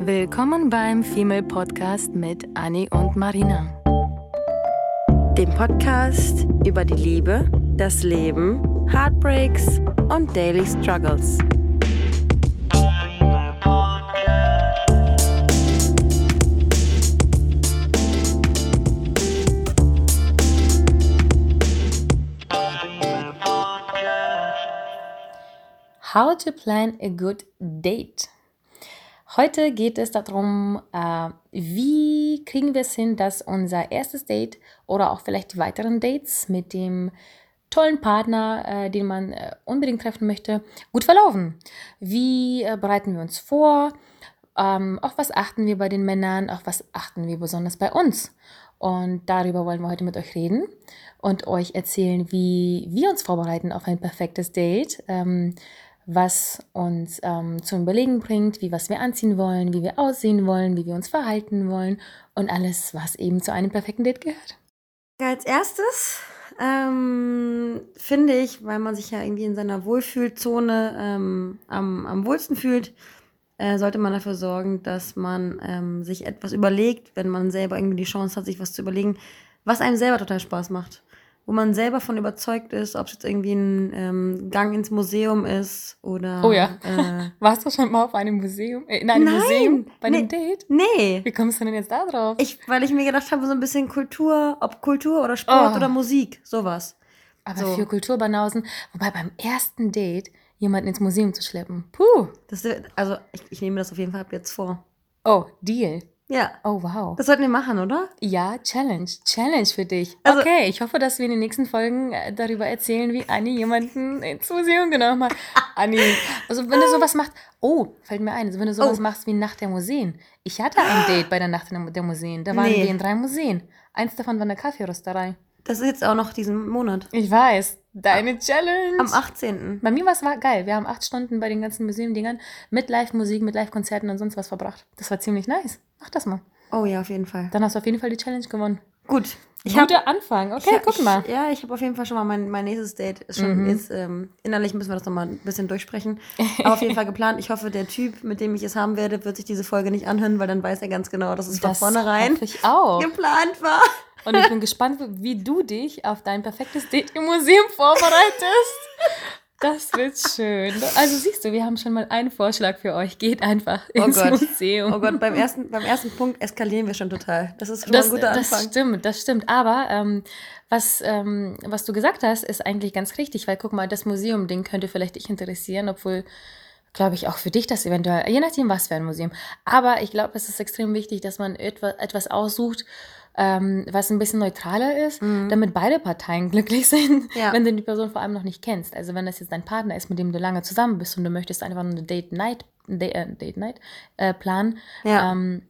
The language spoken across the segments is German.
Willkommen beim Female Podcast mit Annie und Marina. Dem Podcast über die Liebe, das Leben, Heartbreaks und Daily Struggles. How to plan a good date. Heute geht es darum, äh, wie kriegen wir es hin, dass unser erstes Date oder auch vielleicht die weiteren Dates mit dem tollen Partner, äh, den man äh, unbedingt treffen möchte, gut verlaufen. Wie äh, bereiten wir uns vor? Ähm, auf was achten wir bei den Männern? Auf was achten wir besonders bei uns? Und darüber wollen wir heute mit euch reden und euch erzählen, wie wir uns vorbereiten auf ein perfektes Date. Ähm, was uns ähm, zum Überlegen bringt, wie was wir anziehen wollen, wie wir aussehen wollen, wie wir uns verhalten wollen und alles, was eben zu einem perfekten Date gehört. Als erstes ähm, finde ich, weil man sich ja irgendwie in seiner Wohlfühlzone ähm, am, am wohlsten fühlt, äh, sollte man dafür sorgen, dass man ähm, sich etwas überlegt, wenn man selber irgendwie die Chance hat, sich was zu überlegen, was einem selber total Spaß macht wo man selber von überzeugt ist, ob es jetzt irgendwie ein ähm, Gang ins Museum ist oder. Oh ja. Äh, Warst du schon mal auf einem Museum? Äh, in einem Nein, Museum? Bei einem nee, Date? Nee. Wie kommst du denn jetzt da drauf? Ich, weil ich mir gedacht habe, so ein bisschen Kultur, ob Kultur oder Sport oh. oder Musik, sowas. Aber so. für Kulturbanausen, wobei beim ersten Date jemanden ins Museum zu schleppen. Puh. Das, also ich, ich nehme das auf jeden Fall ab jetzt vor. Oh, Deal. Ja. Oh, wow. Das sollten wir machen, oder? Ja, Challenge. Challenge für dich. Also, okay, ich hoffe, dass wir in den nächsten Folgen äh, darüber erzählen, wie Anni jemanden ins Museum genommen hat. Anni, also wenn du sowas machst, oh, fällt mir ein, also wenn du sowas oh. machst wie Nacht der Museen. Ich hatte ein Date bei der Nacht der Museen. Da waren nee. wir in drei Museen. Eins davon war eine Kaffeerösterei. Das ist jetzt auch noch diesen Monat. Ich weiß. Deine Challenge. Am 18. Bei mir war es geil. Wir haben acht Stunden bei den ganzen Museumdingern mit Live-Musik, mit Live-Konzerten und sonst was verbracht. Das war ziemlich nice. Mach das mal. Oh ja, auf jeden Fall. Dann hast du auf jeden Fall die Challenge gewonnen. Gut. Ich Guter hab, Anfang. Okay, ich, guck mal. Ich, ja, ich habe auf jeden Fall schon mal mein, mein nächstes Date. Ist schon, mhm. ist, ähm, innerlich müssen wir das nochmal ein bisschen durchsprechen. Aber auf jeden Fall geplant. Ich hoffe, der Typ, mit dem ich es haben werde, wird sich diese Folge nicht anhören, weil dann weiß er ganz genau, dass es das von vornherein ich auch. geplant war. Und ich bin gespannt, wie du dich auf dein perfektes Date im Museum vorbereitest. Das wird schön. Also siehst du, wir haben schon mal einen Vorschlag für euch. Geht einfach oh ins oh Museum. Oh Gott, beim ersten, beim ersten Punkt eskalieren wir schon total. Das ist schon das, ein guter Anfang. Das stimmt, das stimmt. Aber ähm, was, ähm, was du gesagt hast, ist eigentlich ganz richtig, weil guck mal, das Museum-Ding könnte vielleicht dich interessieren, obwohl glaube ich, auch für dich das eventuell, je nachdem, was für ein Museum. Aber ich glaube, es ist extrem wichtig, dass man etwas, etwas aussucht, ähm, was ein bisschen neutraler ist, mhm. damit beide Parteien glücklich sind, ja. wenn du die Person vor allem noch nicht kennst. Also wenn das jetzt dein Partner ist, mit dem du lange zusammen bist und du möchtest einfach eine Date Night, Date, äh, Date Night äh, planen, ja. ähm,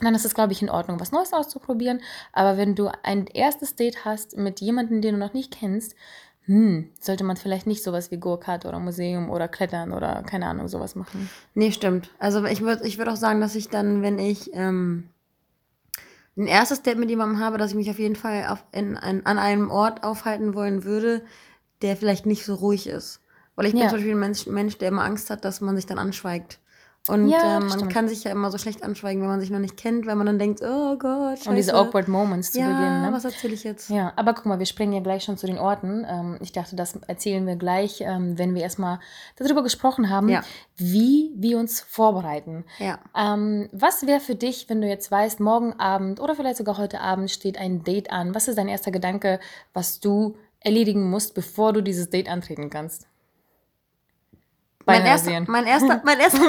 dann ist es, glaube ich, in Ordnung, was Neues auszuprobieren. Aber wenn du ein erstes Date hast mit jemandem, den du noch nicht kennst, hm, sollte man vielleicht nicht sowas wie Go-Kart oder Museum oder Klettern oder keine Ahnung, sowas machen. Nee, stimmt. Also ich würde ich würd auch sagen, dass ich dann, wenn ich ähm, ein erstes Date mit jemandem habe, dass ich mich auf jeden Fall auf, in, in, an einem Ort aufhalten wollen würde, der vielleicht nicht so ruhig ist. Weil ich bin zum Beispiel ein Mensch, Mensch, der immer Angst hat, dass man sich dann anschweigt. Und ja, äh, man stimmt. kann sich ja immer so schlecht anschweigen, wenn man sich noch nicht kennt, weil man dann denkt, oh Gott, scheiße. Und diese awkward Moments zu ja, Beginn. Ne? was erzähle ich jetzt? Ja, aber guck mal, wir springen ja gleich schon zu den Orten. Ähm, ich dachte, das erzählen wir gleich, ähm, wenn wir erstmal darüber gesprochen haben, ja. wie wir uns vorbereiten. Ja. Ähm, was wäre für dich, wenn du jetzt weißt, morgen Abend oder vielleicht sogar heute Abend steht ein Date an? Was ist dein erster Gedanke, was du erledigen musst, bevor du dieses Date antreten kannst? Mein erster, mein erster, mein erster,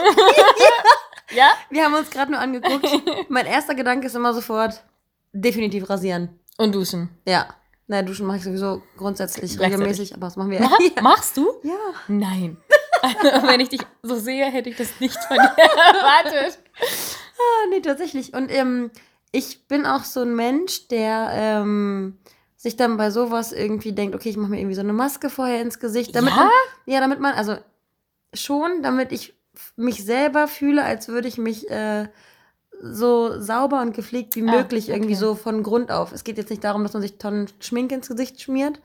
ja? Wir haben uns gerade nur angeguckt. mein erster Gedanke ist immer sofort, definitiv rasieren. Und duschen. Ja. Naja, duschen mache ich sowieso grundsätzlich regelmäßig, aber das machen wir ja. ja. Machst du? Ja. Nein. Also, wenn ich dich so sehe, hätte ich das nicht von dir erwartet. ah, nee, tatsächlich. Und ähm, ich bin auch so ein Mensch, der ähm, sich dann bei sowas irgendwie denkt, okay, ich mache mir irgendwie so eine Maske vorher ins Gesicht. Damit ja? Man, ja, damit man, also schon, damit ich mich selber fühle, als würde ich mich äh, so sauber und gepflegt wie ah, möglich okay. irgendwie so von Grund auf. Es geht jetzt nicht darum, dass man sich Tonnen Schminke ins Gesicht schmiert,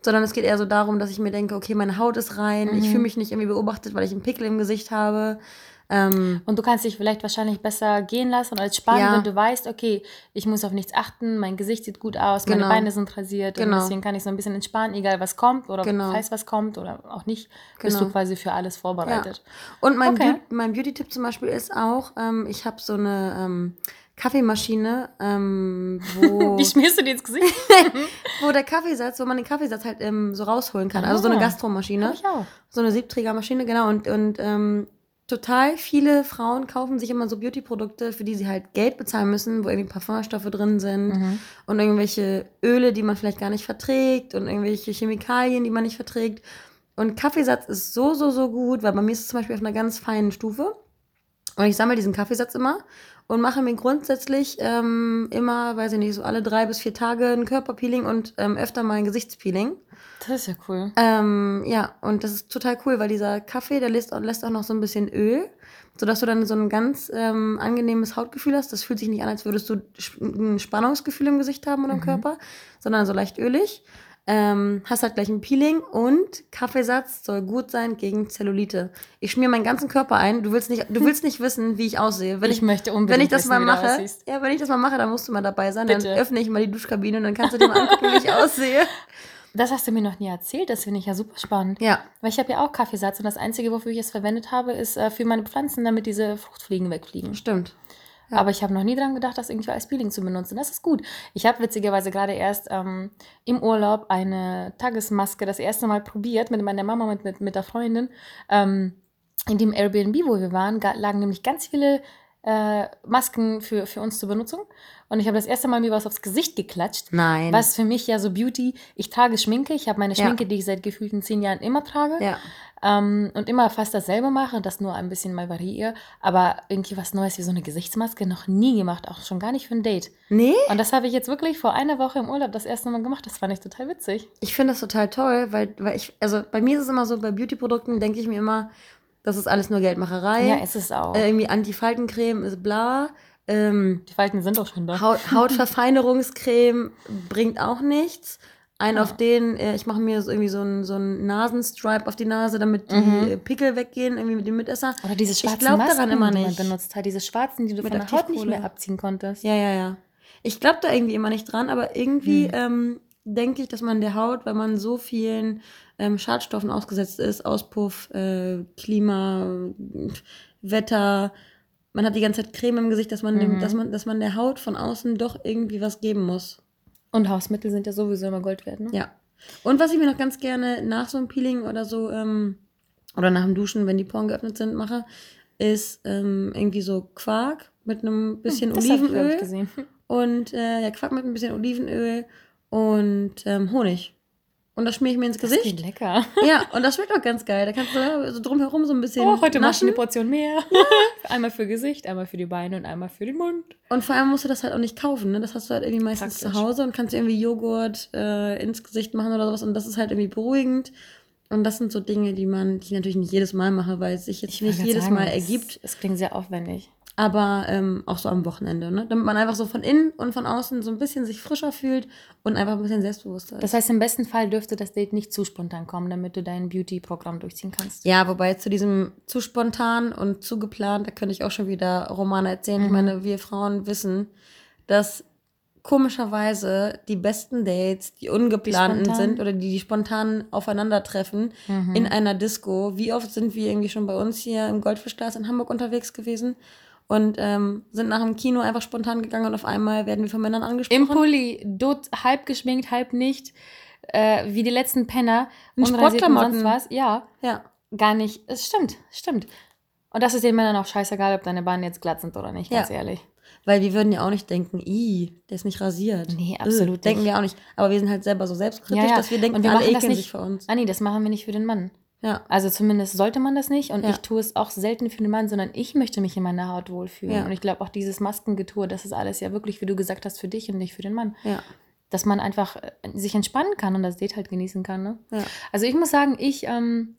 sondern es geht eher so darum, dass ich mir denke, okay, meine Haut ist rein, mhm. ich fühle mich nicht irgendwie beobachtet, weil ich einen Pickel im Gesicht habe. Ähm, Und du kannst dich vielleicht wahrscheinlich besser gehen lassen als sparen, Ja. wenn du weißt, okay, ich muss auf nichts achten, mein Gesicht sieht gut aus, meine Genau. Beine sind rasiert Genau. und deswegen kann ich so ein bisschen entspannen, egal was kommt oder Genau. falls was kommt oder auch nicht, bist Genau. du quasi für alles vorbereitet. Und mein, Okay. Beau- mein Beauty-Tipp zum Beispiel ist auch, ähm, ich habe so eine ähm, Kaffeemaschine, ähm, wo, Die schmierst du dir ins Gesicht? wo der Kaffeesatz, wo man den Kaffeesatz halt ähm, so rausholen kann. Also so eine Ah. Gastromaschine. Ich auch. So eine Siebträgermaschine, genau. Und, und ähm, total viele Frauen kaufen sich immer so Beauty-Produkte, für die sie halt Geld bezahlen müssen, wo irgendwie Parfumstoffe drin sind Mhm. und irgendwelche Öle, die man vielleicht gar nicht verträgt und irgendwelche Chemikalien, die man nicht verträgt. Und Kaffeesatz ist so, so, so gut, weil bei mir ist es zum Beispiel auf einer ganz feinen Stufe. Und ich sammle diesen Kaffeesatz immer und mache mir grundsätzlich ähm, immer, weiß ich nicht, so alle drei bis vier Tage ein Körperpeeling und ähm, öfter mal ein Gesichtspeeling. Das ist ja cool. Ähm, ja, und das ist total cool, weil dieser Kaffee, der lässt, lässt auch noch so ein bisschen Öl, sodass du dann so ein ganz ähm, angenehmes Hautgefühl hast. Das fühlt sich nicht an, als würdest du ein Spannungsgefühl im Gesicht haben oder im Körper, sondern so leicht ölig. Ähm, hast halt gleich ein Peeling und Kaffeesatz soll gut sein gegen Zellulite. Ich schmier meinen ganzen Körper ein. Du willst nicht, du willst nicht wissen, wie ich aussehe. Wenn Ich möchte unbedingt wenn ich das wissen, mal mache, ja, wenn ich das mal mache, dann musst du mal dabei sein. Bitte. Dann öffne ich mal die Duschkabine und dann kannst du dir mal angucken, wie ich aussehe. Das hast du mir noch nie erzählt, das finde ich ja super spannend. Ja, Weil ich habe ja auch Kaffeesatz und das Einzige, wofür ich es verwendet habe, ist äh, für meine Pflanzen, damit diese Fruchtfliegen wegfliegen. stimmt. Aber ich habe noch nie dran gedacht, das irgendwie als Peeling zu benutzen. Das ist gut. Ich habe witzigerweise gerade erst ähm, im Urlaub eine Tagesmaske das erste Mal probiert mit meiner Mama, mit, mit, mit der Freundin. Ähm, in dem Airbnb, wo wir waren, lagen nämlich ganz viele äh, Masken für, für uns zur Benutzung. Und ich habe das erste Mal mir was aufs Gesicht geklatscht. Nein. Was für mich ja so Beauty, ich trage Schminke, ich habe meine Ja. Schminke, die ich seit gefühlten zehn Jahren immer trage Ja. ähm, und immer fast dasselbe mache, das nur ein bisschen mal variiere, aber irgendwie was Neues wie so eine Gesichtsmaske noch nie gemacht, auch schon gar nicht für ein Date. Nee, Und das habe ich jetzt wirklich vor einer Woche im Urlaub das erste Mal gemacht, das fand ich total witzig. ich finde das total toll, weil, weil ich, also bei mir ist es immer so, bei Beauty-Produkten denke ich mir immer, das ist alles nur Geldmacherei. Ja, ist es auch. äh, irgendwie Antifaltencreme ist bla. Ähm, Die Falten sind doch schon da. Haut, Hautverfeinerungscreme bringt auch nichts. Ein Ja. auf den, äh, ich mache mir so irgendwie so einen so einen Nasenstripe auf die Nase, damit die Mhm. äh, Pickel weggehen, irgendwie mit dem Mitesser. Oder diese Ich schwarzen glaub Masken, daran immer die man nicht. benutzt hat, diese schwarzen, die du Mit von der Haut nicht mehr abziehen konntest. Ja, ja, ja. Ich glaube da irgendwie immer nicht dran, aber irgendwie Hm. ähm, denke ich, dass man der Haut, weil man so vielen ähm, Schadstoffen ausgesetzt ist, Auspuff, äh, Klima, Wetter, man hat die ganze Zeit Creme im Gesicht, dass man, dem, Mhm. dass man, dass man der Haut von außen doch irgendwie was geben muss. Und Hausmittel sind ja sowieso immer Gold wert, ne? Ja. Und was ich mir noch ganz gerne nach so einem Peeling oder so, ähm, oder nach dem Duschen, wenn die Poren geöffnet sind, mache, ist ähm, irgendwie so Quark mit einem bisschen Hm, das hab ich, ich, Olivenöl. gesehen. Und äh, ja, Quark mit ein bisschen Olivenöl und ähm, Honig. Und das schmier ich mir ins Das Gesicht. klingt lecker. Ja, und das schmeckt auch ganz geil. Da kannst du so drumherum so ein bisschen Oh, heute machst du naschen. eine Portion mehr. einmal für Gesicht, einmal für die Beine und einmal für den Mund. Und vor allem musst du das halt auch nicht kaufen. Ne? Das hast du halt irgendwie meistens Praktisch. zu Hause und kannst irgendwie Joghurt äh, ins Gesicht machen oder sowas. Und das ist halt irgendwie beruhigend. Und das sind so Dinge, die man, die ich natürlich nicht jedes Mal mache, weil es sich jetzt nicht wollte jedes sagen, Mal ergibt. Es klingt sehr aufwendig. Aber ähm, auch so am Wochenende, ne? Damit man einfach so von innen und von außen so ein bisschen sich frischer fühlt und einfach ein bisschen selbstbewusster ist. Das heißt, im besten Fall dürfte das Date nicht zu spontan kommen, damit du dein Beauty-Programm durchziehen kannst. Ja, wobei zu diesem zu spontan und zu geplant, da könnte ich auch schon wieder Romane erzählen. Ich Mhm. meine, wir Frauen wissen, dass komischerweise die besten Dates, die ungeplanten spontan? sind oder die, die spontan aufeinandertreffen Mhm. in einer Disco. Wie oft sind wir irgendwie schon bei uns hier im Goldfischglas in Hamburg unterwegs gewesen und ähm, sind nach dem Kino einfach spontan gegangen und auf einmal werden wir von Männern angesprochen. Im Pulli, dort halb geschminkt, halb nicht, äh, wie die letzten Penner. In Sportklamotten. sonst was. Ja, ja. gar nicht. Es stimmt, stimmt. Und das ist den Männern auch scheißegal, ob deine Beine jetzt glatt sind oder nicht, ganz Ja. ehrlich. Weil wir würden ja auch nicht denken, i, der ist nicht rasiert. Nee, absolut Denken nicht. wir auch nicht. Aber wir sind halt selber so selbstkritisch, Ja, ja. dass wir denken, Und wir alle machen das ekeln nicht- sich vor uns. Ah nee, das machen wir nicht für den Mann. Ja. Also zumindest sollte man das nicht. Und Ja. ich tue es auch selten für den Mann, sondern ich möchte mich in meiner Haut wohlfühlen. Ja. Und ich glaube auch dieses Maskengetue, das ist alles ja wirklich, wie du gesagt hast, für dich und nicht für den Mann. Ja. Dass man einfach äh, sich entspannen kann und das Date halt genießen kann. Ne? Ja. Also ich muss sagen, ich ähm,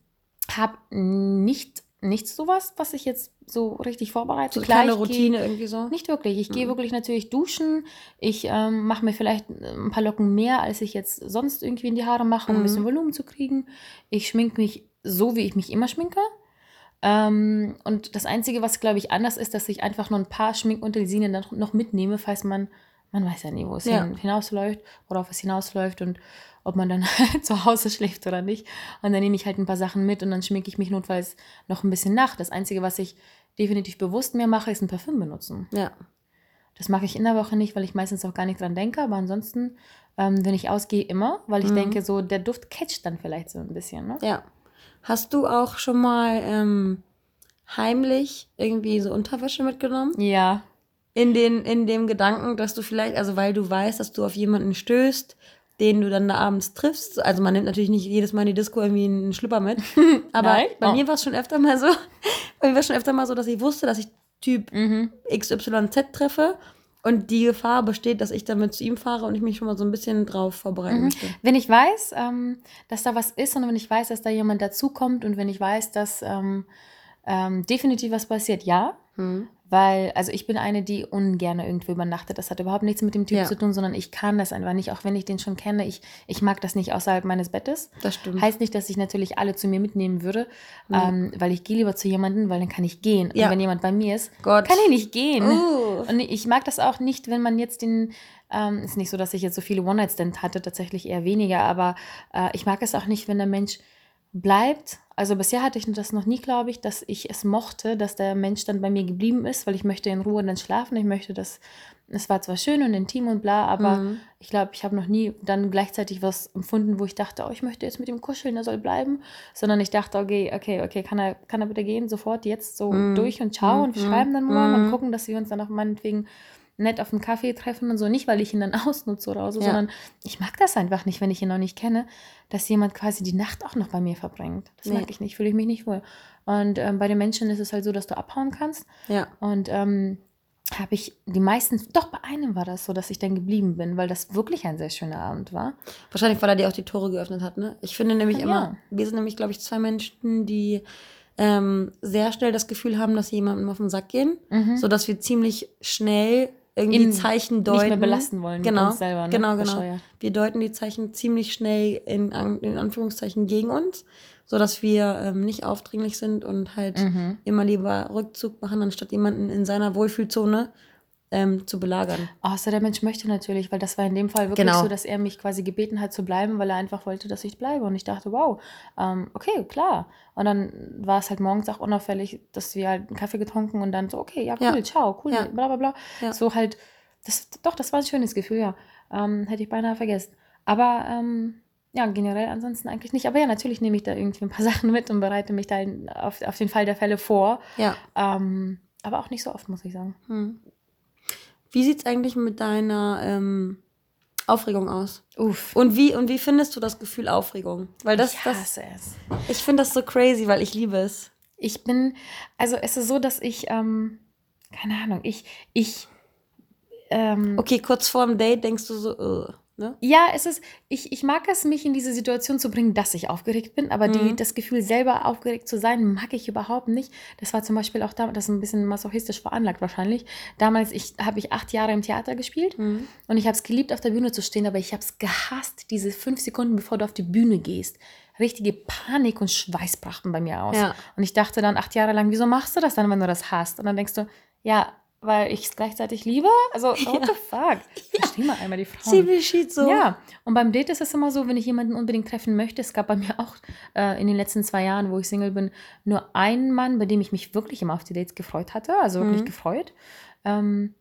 habe nicht nichts sowas, was ich jetzt so richtig vorbereite. So eine Klar, kleine ich geh- Routine irgendwie so. Nicht wirklich. Ich gehe Mhm. wirklich natürlich duschen. Ich ähm, mache mir vielleicht ein paar Locken mehr, als ich jetzt sonst irgendwie in die Haare mache, um ein Mhm. bisschen Volumen zu kriegen. Ich schminke mich so, wie ich mich immer schminke. Ähm, und das Einzige, was, glaube ich, anders ist, dass ich einfach nur ein paar Schminkutensilien dann noch mitnehme, falls man, man weiß ja nie, wo es Ja. hin, hinausläuft, worauf es hinausläuft und ob man dann zu Hause schläft oder nicht. Und dann nehme ich halt ein paar Sachen mit und dann schminke ich mich notfalls noch ein bisschen nach. Das Einzige, was ich definitiv bewusst mehr mache, ist ein Parfüm benutzen. Ja. Das mache ich in der Woche nicht, weil ich meistens auch gar nicht dran denke. Aber ansonsten, ähm, wenn ich ausgehe, immer, weil ich Mhm. denke, so der Duft catcht dann vielleicht so ein bisschen. Ne? Ja. Hast du auch schon mal ähm, heimlich irgendwie so Unterwäsche mitgenommen? Ja. In, den, in dem Gedanken, dass du vielleicht, also weil du weißt, dass du auf jemanden stößt, den du dann da abends triffst. Also man nimmt natürlich nicht jedes Mal in die Disco irgendwie einen Schlüpper mit. Aber Nein? bei Oh. mir war es schon öfter mal so, bei mir war schon öfter mal so, dass ich wusste, dass ich Typ Mhm. XYZ treffe und die Gefahr besteht, dass ich damit zu ihm fahre und ich mich schon mal so ein bisschen drauf vorbereiten Mhm. möchte. Wenn ich weiß, ähm, dass da was ist und wenn ich weiß, dass da jemand dazukommt und wenn ich weiß, dass ähm, ähm, definitiv was passiert, ja. Hm. Weil, also ich bin eine, die ungern irgendwo übernachtet. Das hat überhaupt nichts mit dem Typ Ja. zu tun, sondern ich kann das einfach nicht, auch wenn ich den schon kenne. Ich, ich mag das nicht außerhalb meines Bettes. Das stimmt. Heißt nicht, dass ich natürlich alle zu mir mitnehmen würde, ähm, weil ich gehe lieber zu jemandem, weil dann kann ich gehen. Ja. Und wenn jemand bei mir ist, Gott. kann ich nicht gehen. Uh. Und ich mag das auch nicht, wenn man jetzt den, ähm, ist nicht so, dass ich jetzt so viele One-Night-Stand hatte, tatsächlich eher weniger, aber äh, ich mag es auch nicht, wenn der Mensch bleibt. Also bisher hatte ich das noch nie, glaube ich, dass ich es mochte, dass der Mensch dann bei mir geblieben ist, weil ich möchte in Ruhe dann schlafen. Ich möchte das, es war zwar schön und intim und bla, aber Mhm. ich glaube, ich habe noch nie dann gleichzeitig was empfunden, wo ich dachte, oh, ich möchte jetzt mit ihm kuscheln, er soll bleiben, sondern ich dachte, okay, okay, okay, kann er, kann er bitte gehen, sofort jetzt so Mhm. durch und ciao und wir Mhm. schreiben dann morgen und Mhm. gucken, dass wir uns dann auch meinetwegen nett auf einen Kaffee treffen und so. Nicht, weil ich ihn dann ausnutze oder so, Ja. sondern ich mag das einfach nicht, wenn ich ihn noch nicht kenne, dass jemand quasi die Nacht auch noch bei mir verbringt. Das Nee. mag ich nicht, fühle ich mich nicht wohl. Und ähm, bei den Menschen ist es halt so, dass du abhauen kannst. Ja. Und ähm, habe ich die meisten, doch bei einem war das so, dass ich dann geblieben bin, weil das wirklich ein sehr schöner Abend war. Wahrscheinlich, weil er dir auch die Tore geöffnet hat, ne? Ich finde nämlich Ja. immer, wir sind nämlich, glaube ich, zwei Menschen, die ähm, sehr schnell das Gefühl haben, dass sie jemandem auf den Sack gehen, Mhm. sodass wir ziemlich schnell irgendwie In- Zeichen deuten. Nicht mehr belasten wollen genau, uns selber. Ne? Genau, genau. Bescheuert. Wir deuten die Zeichen ziemlich schnell in, in Anführungszeichen gegen uns, sodass wir ähm, nicht aufdringlich sind und halt Mhm. immer lieber Rückzug machen, anstatt jemanden in seiner Wohlfühlzone ähm, zu belagern. Außer der Mensch möchte natürlich, weil das war in dem Fall wirklich Genau. so, dass er mich quasi gebeten hat zu bleiben, weil er einfach wollte, dass ich bleibe. Und ich dachte, wow, ähm, okay, klar. Und dann war es halt morgens auch unauffällig, dass wir halt einen Kaffee getrunken und dann so, okay, ja, cool, Ja. ciao, cool, Ja. bla bla bla. Ja. So halt, das, doch, das war ein schönes Gefühl, ja. Ähm, hätte ich beinahe vergessen. Aber ähm, ja, generell ansonsten eigentlich nicht. Aber ja, natürlich nehme ich da irgendwie ein paar Sachen mit und bereite mich da auf, auf den Fall der Fälle vor. Ja. Ähm, aber auch nicht so oft, muss ich sagen. Hm. Wie sieht es eigentlich mit deiner ähm, Aufregung aus? Uff. Und wie, und wie findest du das Gefühl Aufregung? Weil das, ich das hasse es. ich finde das so crazy, weil ich liebe es. Ich bin, also es ist so, dass ich, ähm, keine Ahnung, ich, ich, ähm, Okay, kurz vor dem Date denkst du so, uh, ne? ja, es ist, ich, ich mag es, mich in diese Situation zu bringen, dass ich aufgeregt bin, aber die, Mhm. das Gefühl, selber aufgeregt zu sein, mag ich überhaupt nicht. Das war zum Beispiel auch damals, das ist ein bisschen masochistisch veranlagt wahrscheinlich. Damals ich, habe ich acht Jahre im Theater gespielt Mhm. und ich habe es geliebt, auf der Bühne zu stehen, aber ich habe es gehasst, diese fünf Sekunden, bevor du auf die Bühne gehst. Richtige Panik und Schweiß brachten bei mir aus. Ja. Und ich dachte dann acht Jahre lang, wieso machst du das dann, wenn du das hast? Und dann denkst du, ja, weil ich es gleichzeitig liebe? Also, what Ja. the fuck? Versteh mal einmal die Frauen. Sie so. Ja, und beim Date ist es immer so, wenn ich jemanden unbedingt treffen möchte, es gab bei mir auch äh, in den letzten zwei Jahren, wo ich Single bin, nur einen Mann, bei dem ich mich wirklich immer auf die Dates gefreut hatte, also wirklich Mhm. gefreut. Ähm,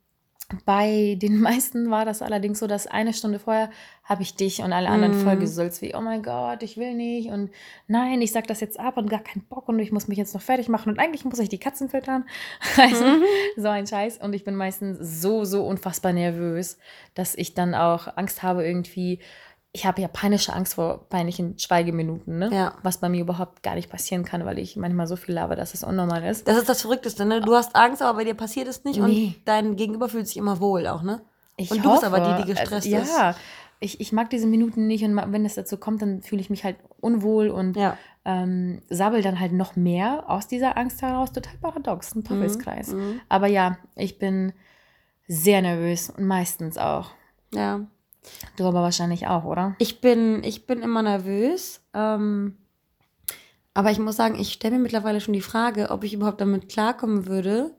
bei den meisten war das allerdings so, dass eine Stunde vorher habe ich dich und alle anderen Mhm. voll gesülzt, wie, oh mein Gott, ich will nicht und nein, ich sag das jetzt ab und gar keinen Bock und ich muss mich jetzt noch fertig machen und eigentlich muss ich die Katzen füttern. Also, Mhm. so ein Scheiß. Und ich bin meistens so, so unfassbar nervös, dass ich dann auch Angst habe, irgendwie. Ich habe ja panische Angst vor peinlichen Schweigeminuten, ne? Ja. Was bei mir überhaupt gar nicht passieren kann, weil ich manchmal so viel laber, dass es unnormal ist. Das ist das Verrückteste, ne? Du hast Angst, aber bei dir passiert es nicht Nee. und dein Gegenüber fühlt sich immer wohl auch, ne? Ich Und du bist aber hoffe, die, die gestresst also, ist. Ja, ich, ich mag diese Minuten nicht und wenn es dazu kommt, dann fühle ich mich halt unwohl und Ja. ähm, sabbel dann halt noch mehr aus dieser Angst heraus. Total paradox, ein Teufelskreis. Mhm. Aber ja, ich bin sehr nervös und meistens auch. Ja. Du aber wahrscheinlich auch, oder? Ich bin, ich bin immer nervös. Ähm, Aber ich muss sagen, ich stelle mir mittlerweile schon die Frage, ob ich überhaupt damit klarkommen würde,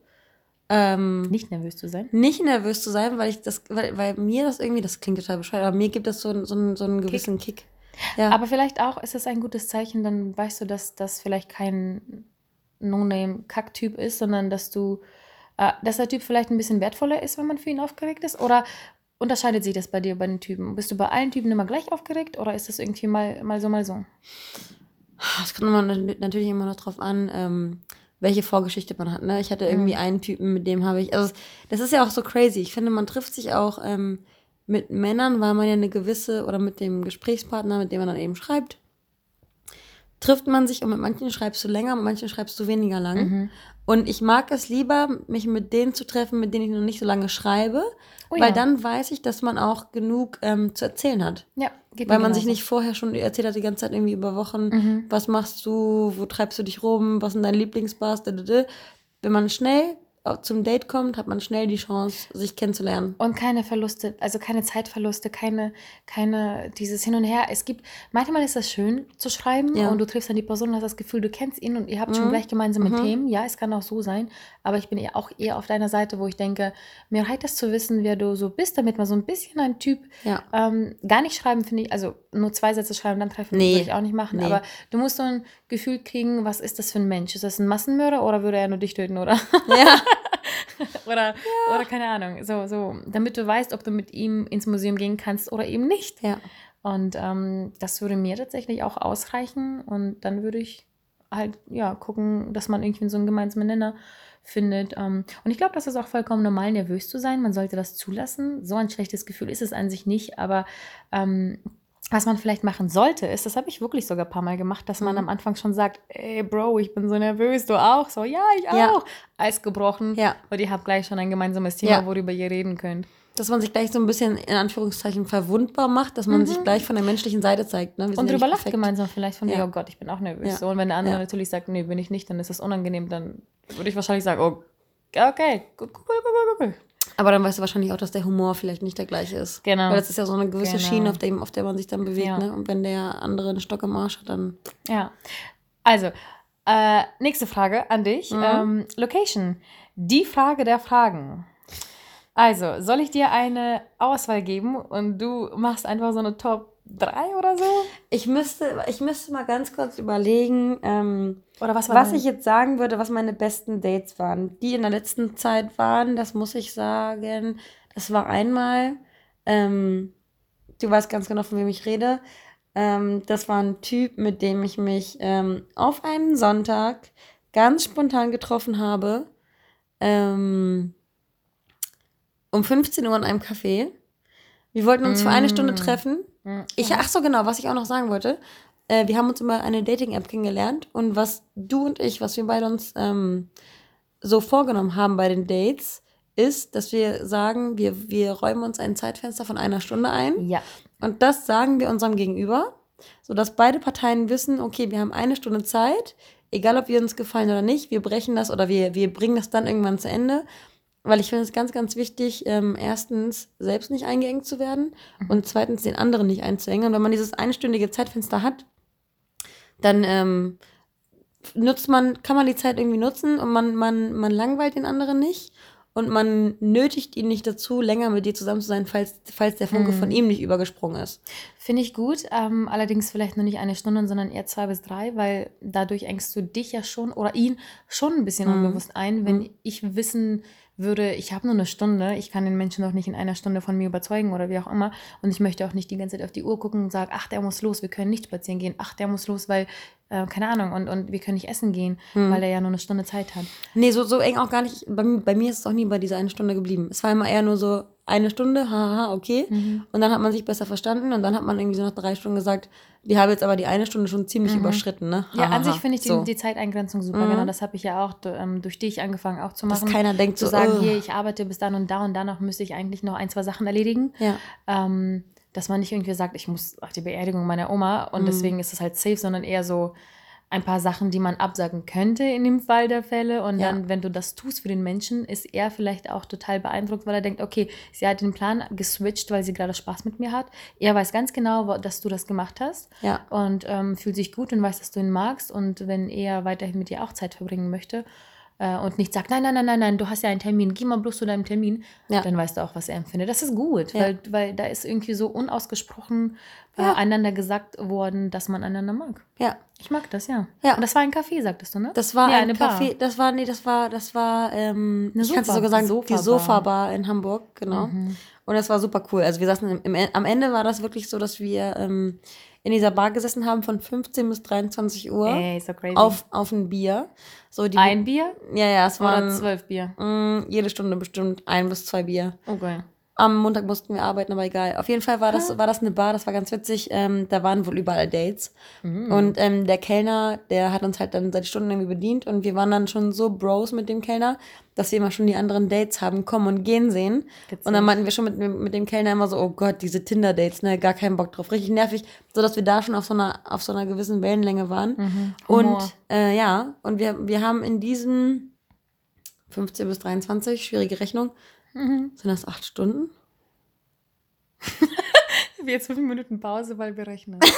ähm, nicht nervös zu sein. Nicht nervös zu sein, weil ich das, weil, weil mir das irgendwie, das klingt total bescheuert, aber mir gibt das so, so, so einen gewissen Kick. Kick. Ja. Aber vielleicht auch ist es ein gutes Zeichen, dann weißt du, dass das vielleicht kein No-Name-Kack-Typ ist, sondern dass du, äh, dass der Typ vielleicht ein bisschen wertvoller ist, wenn man für ihn aufgeregt ist? Oder unterscheidet sich das bei dir bei den Typen? Bist du bei allen Typen immer gleich aufgeregt oder ist das irgendwie mal, mal so, mal so? Es kommt natürlich immer noch drauf an, ähm, welche Vorgeschichte man hat. Ne? Ich hatte irgendwie mhm. einen Typen, mit dem habe ich, also das ist ja auch so crazy. Ich finde, man trifft sich auch ähm, mit Männern, weil man ja eine gewisse, oder mit dem Gesprächspartner, mit dem man dann eben schreibt, trifft man sich und mit manchen schreibst du länger, mit manchen schreibst du weniger lang. Mhm. Und ich mag es lieber, mich mit denen zu treffen, mit denen ich noch nicht so lange schreibe, oh, weil ja. dann weiß ich, dass man auch genug ähm, zu erzählen hat. Ja, geht Weil man sich nicht vorher schon erzählt hat, die ganze Zeit irgendwie über Wochen, mhm. was machst du, wo treibst du dich rum, was sind deine Lieblingsbars, wenn man schnell zum Date kommt, hat man schnell die Chance, sich kennenzulernen. Und keine Verluste, also keine Zeitverluste, keine, keine dieses Hin und Her. Es gibt, manchmal ist das schön zu schreiben ja. und du triffst dann die Person und hast das Gefühl, du kennst ihn und ihr habt mhm. schon gleich gemeinsame mhm. Themen. Ja, es kann auch so sein, aber ich bin eher auch eher auf deiner Seite, wo ich denke, mir reicht es zu wissen, wer du so bist, damit man so ein bisschen ein Typ ja. ähm, gar nicht schreiben, finde ich, also nur zwei Sätze schreiben, dann treffen, nee. würde ich auch nicht machen. Nee. Aber du musst so ein Gefühl kriegen, was ist das für ein Mensch? Ist das ein Massenmörder oder würde er nur dich töten, oder? Ja. oder, ja. oder keine Ahnung. So, so, damit du weißt, ob du mit ihm ins Museum gehen kannst oder eben nicht. Ja. Und ähm, das würde mir tatsächlich auch ausreichen. Und dann würde ich halt, ja, gucken, dass man irgendwie so einen gemeinsamen Nenner findet. Ähm, und ich glaube, das ist auch vollkommen normal, nervös zu sein. Man sollte das zulassen. So ein schlechtes Gefühl ist es an sich nicht, aber ähm, was man vielleicht machen sollte, ist, das habe ich wirklich sogar ein paar Mal gemacht, dass man mhm. am Anfang schon sagt, ey Bro, ich bin so nervös, du auch? So, ja, ich auch. Ja. Eis gebrochen. Ja. Und ihr habt gleich schon ein gemeinsames Thema, ja. worüber ihr reden könnt. Dass man sich gleich so ein bisschen in Anführungszeichen verwundbar macht, dass man mhm. sich gleich von der menschlichen Seite zeigt. Ne? Und drüber lacht gemeinsam vielleicht von ja. oh Gott, ich bin auch nervös. So, und wenn der andere natürlich sagt, nee, bin ich nicht, dann ist das unangenehm, dann würde ich wahrscheinlich sagen, oh, okay, cool, cool, cool, cool, cool. Aber dann weißt du wahrscheinlich auch, dass der Humor vielleicht nicht der gleiche ist. Genau. Weil das ist ja so eine gewisse genau. Schiene, auf, dem, auf der man sich dann bewegt. Ja. Ne? Und wenn der andere einen Stock im Arsch hat, dann. Ja. Also, äh, nächste Frage an dich. Mhm. Ähm, Location. Die Frage der Fragen. Also, soll ich dir eine Auswahl geben und du machst einfach so eine Top drei oder so? Ich müsste, ich müsste mal ganz kurz überlegen, ähm, oder was, was ich jetzt sagen würde, was meine besten Dates waren. Die in der letzten Zeit waren, das muss ich sagen, das war einmal, ähm, du weißt ganz genau, von wem ich rede. Ähm, das war ein Typ, mit dem ich mich ähm, auf einen Sonntag ganz spontan getroffen habe. Ähm, um 15 Uhr in einem Café. Wir wollten uns mm. für eine Stunde mm. treffen. Ich, ach so, genau, was ich auch noch sagen wollte. Äh, wir haben uns über eine Dating-App kennengelernt und was du und ich, was wir beide uns ähm, so vorgenommen haben bei den Dates, ist, dass wir sagen, wir, wir räumen uns ein Zeitfenster von einer Stunde ein. Ja. Und das sagen wir unserem Gegenüber, sodass beide Parteien wissen, okay, wir haben eine Stunde Zeit, egal ob wir uns gefallen oder nicht, wir brechen das oder wir, wir bringen das dann irgendwann zu Ende weil ich finde es ganz, ganz wichtig, ähm, erstens selbst nicht eingeengt zu werden mhm. und zweitens den anderen nicht einzuengen. Und wenn man dieses einstündige Zeitfenster hat, dann ähm, nutzt man, kann man die Zeit irgendwie nutzen und man, man, man langweilt den anderen nicht und man nötigt ihn nicht dazu, länger mit dir zusammen zu sein, falls, falls der Funke mhm. von ihm nicht übergesprungen ist. Finde ich gut, ähm, allerdings vielleicht noch nicht eine Stunde, sondern eher zwei bis drei, weil dadurch engst du dich ja schon oder ihn schon ein bisschen mhm. unbewusst ein, wenn mhm. ich wissen würde, ich habe nur eine Stunde, ich kann den Menschen doch nicht in einer Stunde von mir überzeugen oder wie auch immer. Und ich möchte auch nicht die ganze Zeit auf die Uhr gucken und sagen, ach, der muss los, wir können nicht spazieren gehen, ach, der muss los, weil, äh, keine Ahnung, und, und wir können nicht essen gehen, hm. weil er ja nur eine Stunde Zeit hat. Nee, so, so eng auch gar nicht. Bei, bei mir ist es auch nie bei dieser eine Stunde geblieben. Es war immer eher nur so, eine Stunde, haha, okay. Mhm. Und dann hat man sich besser verstanden und dann hat man irgendwie so nach drei Stunden gesagt, wir haben jetzt aber die eine Stunde schon ziemlich mhm. überschritten, ne? Ha, ja, an sich finde ich die, so. die, Zeiteingrenzung super, mhm. genau. Das habe ich ja auch ähm, durch dich angefangen auch zu machen. Dass keiner denkt zu so, sagen, oh. hier, ich arbeite bis dann und da und danach müsste ich eigentlich noch ein, zwei Sachen erledigen. Ja. Ähm, dass man nicht irgendwie sagt, ich muss auf die Beerdigung meiner Oma und mhm. deswegen ist es halt safe, sondern eher so, ein paar Sachen, die man absagen könnte in dem Fall der Fälle. Und Ja. dann, wenn du das tust für den Menschen, ist er vielleicht auch total beeindruckt, weil er denkt, okay, sie hat den Plan geswitcht, weil sie gerade Spaß mit mir hat. Er weiß ganz genau, dass du das gemacht hast Ja. und ähm, fühlt sich gut und weiß, dass du ihn magst. Und wenn er weiterhin mit dir auch Zeit verbringen möchte äh, und nicht sagt, nein, nein, nein, nein, nein, du hast ja einen Termin, geh mal bloß zu deinem Termin, Ja. dann weißt du auch, was er empfindet. Das ist gut, Ja. weil, weil da ist irgendwie so unausgesprochen äh, Ja. einander gesagt worden, dass man einander mag. Ja. Ich mag das, ja. Ja. Und das war ein Café, sagtest du, ne? Das war Nee, ein eine Bar. Café, das war, nee, das war, das war, ähm, Eine ich kann es Sofa- sogar sagen, die Sofa-Bar. Sofa-Bar in Hamburg, genau. Mhm. Und das war super cool. Also wir saßen im, im, am Ende war das wirklich so, dass wir ähm, in dieser Bar gesessen haben von 15 bis 23 Uhr Ey, so crazy. auf, auf ein Bier. So die, ein Bier ja, ja, es oder waren zwölf Bier? mh, jede Stunde bestimmt ein bis zwei Bier. Okay. Am Montag mussten wir arbeiten, aber egal. Auf jeden Fall war das, war das eine Bar, das war ganz witzig. Ähm, da waren wohl überall Dates. Mhm. Und ähm, der Kellner, der hat uns halt dann seit Stunden irgendwie bedient und wir waren dann schon so Bros mit dem Kellner, dass wir immer schon die anderen Dates haben kommen und gehen sehen. Witzig. Und dann meinten wir schon mit, dem- mit dem Kellner immer so, oh Gott, diese Tinder-Dates, ne, gar keinen Bock drauf, richtig nervig, so dass wir da schon auf so einer, auf so einer gewissen Wellenlänge waren. Mhm. Und äh, ja, und wir, wir haben in diesen 15 bis 23, schwierige Rechnung, Mhm. sind das acht Stunden? Jetzt fünf Minuten Pause, weil wir rechnen.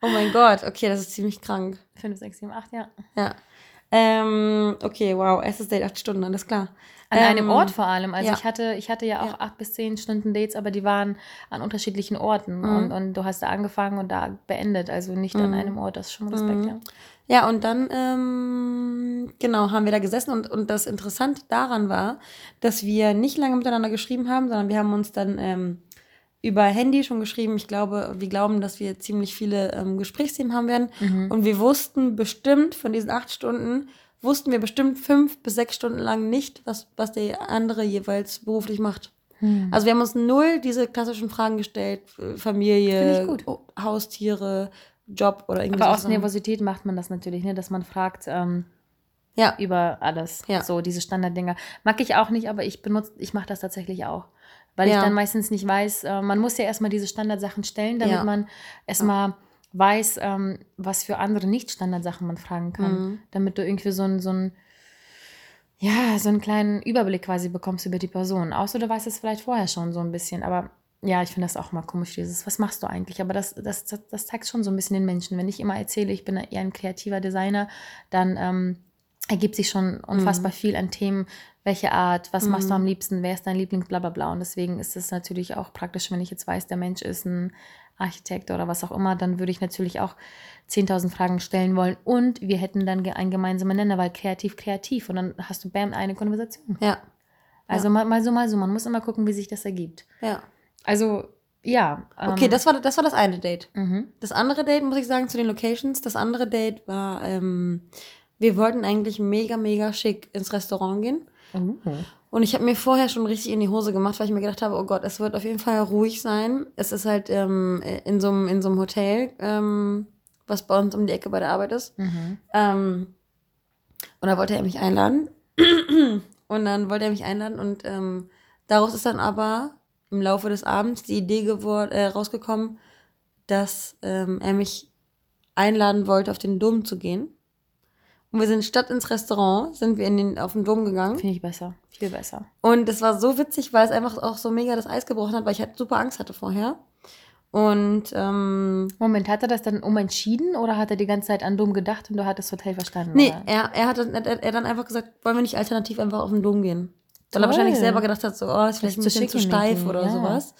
Oh mein Gott, okay, das ist ziemlich krank. Fünf, sechs, sieben, acht, ja. Ja. Ähm, okay, wow, erstes Date acht Stunden, alles klar. An Ähm, einem Ort vor allem. Also ja. ich hatte, ich hatte ja auch Ja. acht bis zehn Stunden Dates, aber die waren an unterschiedlichen Orten. Mhm. Und, und du hast da angefangen und da beendet. Also nicht an Mhm. einem Ort. Das ist schon Respekt, Mhm. ja. Ja, und dann, ähm, genau, haben wir da gesessen und, und das Interessante daran war, dass wir nicht lange miteinander geschrieben haben, sondern wir haben uns dann ähm, über Handy schon geschrieben. Ich glaube, wir glauben, dass wir ziemlich viele ähm, Gesprächsthemen haben werden. Mhm. Und wir wussten bestimmt von diesen acht Stunden, wussten wir bestimmt fünf bis sechs Stunden lang nicht, was, was der andere jeweils beruflich macht. Hm. Also wir haben uns null diese klassischen Fragen gestellt, äh, Familie, Haustiere, Job oder irgendwie aber aus so. Nervosität macht man das natürlich, ne? dass man fragt ähm, Ja, über alles. Ja. So diese Standarddinger. Mag ich auch nicht, aber ich benutze, ich mache das tatsächlich auch. Weil Ja. ich dann meistens nicht weiß, äh, man muss ja erstmal diese Standardsachen stellen, damit man erstmal weiß, ähm, was für andere Nicht-Standardsachen man fragen kann. Mhm. Damit du irgendwie so ein, so ein ja, so einen kleinen Überblick quasi bekommst über die Person. Außer du weißt es vielleicht vorher schon so ein bisschen, aber ja, ich finde das auch mal komisch, dieses, was machst du eigentlich? Aber das, das, das, das zeigt schon so ein bisschen den Menschen. Wenn ich immer erzähle, ich bin eher ein kreativer Designer, dann ähm, ergibt sich schon unfassbar viel an Themen. Welche Art, was machst du am liebsten, wer ist dein Lieblings, bla bla bla. Und deswegen ist es natürlich auch praktisch, wenn ich jetzt weiß, der Mensch ist ein Architekt oder was auch immer, dann würde ich natürlich auch 10.000 Fragen stellen wollen. Und wir hätten dann einen gemeinsamen Nenner, weil kreativ, kreativ. Und dann hast du bam eine Konversation. ja, Also mal, mal so, mal so. Man muss immer gucken, wie sich das ergibt. ja. Also, ja. Okay, ähm, das, war, das war das eine Date. Mhm. Das andere Date, muss ich sagen, zu den Locations, das andere Date war, ähm, wir wollten eigentlich mega, mega schick ins Restaurant gehen. Uh. Und ich habe mir vorher schon richtig in die Hose gemacht, weil ich mir gedacht habe, oh Gott, es wird auf jeden Fall ruhig sein. Es ist halt ähm, in so einem in so einem Hotel, ähm, was bei uns um die Ecke bei der Arbeit ist. Mhm. Ähm, und da wollte er mich einladen. und dann wollte er mich einladen und ähm, daraus ist dann aber im Laufe des Abends die Idee geworden, äh, rausgekommen, dass ähm, er mich einladen wollte, auf den Dom zu gehen. Und wir sind statt ins Restaurant, sind wir in den, auf den Dom gegangen. Finde ich besser. Viel besser. Und es war so witzig, weil es einfach auch so mega das Eis gebrochen hat, weil ich halt super Angst hatte vorher. Und ähm, Moment, hat er das dann umentschieden oder hat er die ganze Zeit an Dom gedacht und du hattest Hotel verstanden? nee, oder? er, er hat er, er dann einfach gesagt, wollen wir nicht alternativ einfach auf den Dom gehen? Weil er wahrscheinlich selber gedacht hat, so, oh, ist vielleicht ein bisschen zu steif oder ja. sowas.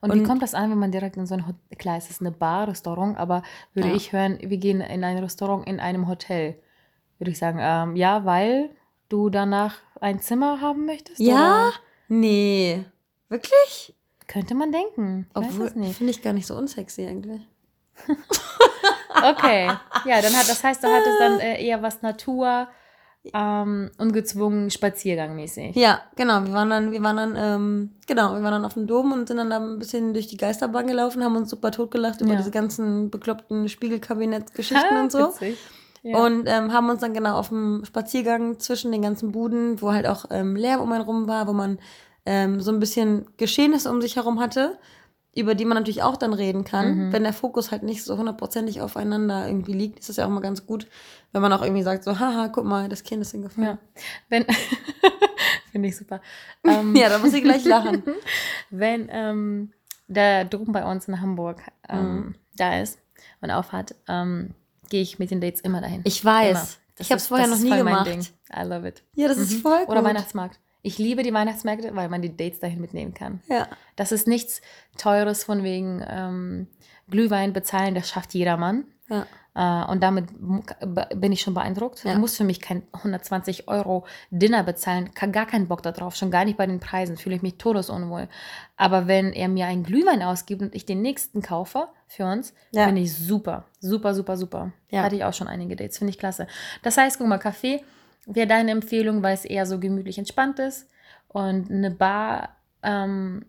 Und, wie Und- kommt das an, wenn man direkt in so ein Hotel, klar, es ist eine Bar, Restaurant, aber würde Ja. ich hören, wir gehen in ein Restaurant in einem Hotel, würde ich sagen, ähm, ja, weil du danach ein Zimmer haben möchtest? Ja? Oder? Nee. Wirklich? Könnte man denken. Ich Obwohl, finde ich gar nicht so unsexy eigentlich. Okay. Ja, dann hat, das heißt, du hattest dann äh, eher was Natur, ähm, ungezwungen, Spaziergangmäßig. Ja, genau. Wir waren dann, wir waren dann, ähm, genau, wir waren dann auf dem Dom und sind dann da ein bisschen durch die Geisterbahn gelaufen, haben uns super totgelacht über Ja. diese ganzen bekloppten Spiegelkabinett-Geschichten und so. Witzig. Ja. Und ähm, haben uns dann genau auf dem Spaziergang zwischen den ganzen Buden, wo halt auch ähm, Lärm um einen rum war, wo man ähm, so ein bisschen Geschehnisse um sich herum hatte, über die man natürlich auch dann reden kann. Mhm. Wenn der Fokus halt nicht so hundertprozentig aufeinander irgendwie liegt, ist es ja auch mal ganz gut, wenn man auch irgendwie sagt, so, haha, guck mal, das Kind ist hingefallen. Ja. Wenn. Finde ich super. Ähm, Ja, da muss ich gleich lachen. wenn ähm, der drüben bei uns in Hamburg ähm, Mhm. da ist und aufhat, ähm, gehe ich mit den Dates immer dahin. Ich weiß. Das Ich habe es ist- vorher das noch ist nie voll gemacht. I love it. Ja, das ist Mhm. voll Oder gut. Weihnachtsmarkt. Ich liebe die Weihnachtsmärkte, weil man die Dates dahin mitnehmen kann. Ja. Das ist nichts Teures von wegen ähm, Glühwein bezahlen, das schafft jedermann. Ja. Äh, und damit bin ich schon beeindruckt. Ja. Du musst für mich kein 120 Euro Dinner bezahlen, gar keinen Bock darauf, schon gar nicht bei den Preisen, fühle ich mich todesunwohl. Aber wenn er mir einen Glühwein ausgibt und ich den nächsten kaufe für uns, Ja. finde ich super, super, super, super. Ja. Hatte ich auch schon einige Dates, finde ich klasse. Das heißt, guck mal, Kaffee wäre deine Empfehlung, weil es eher so gemütlich entspannt ist und eine Bar, ähm,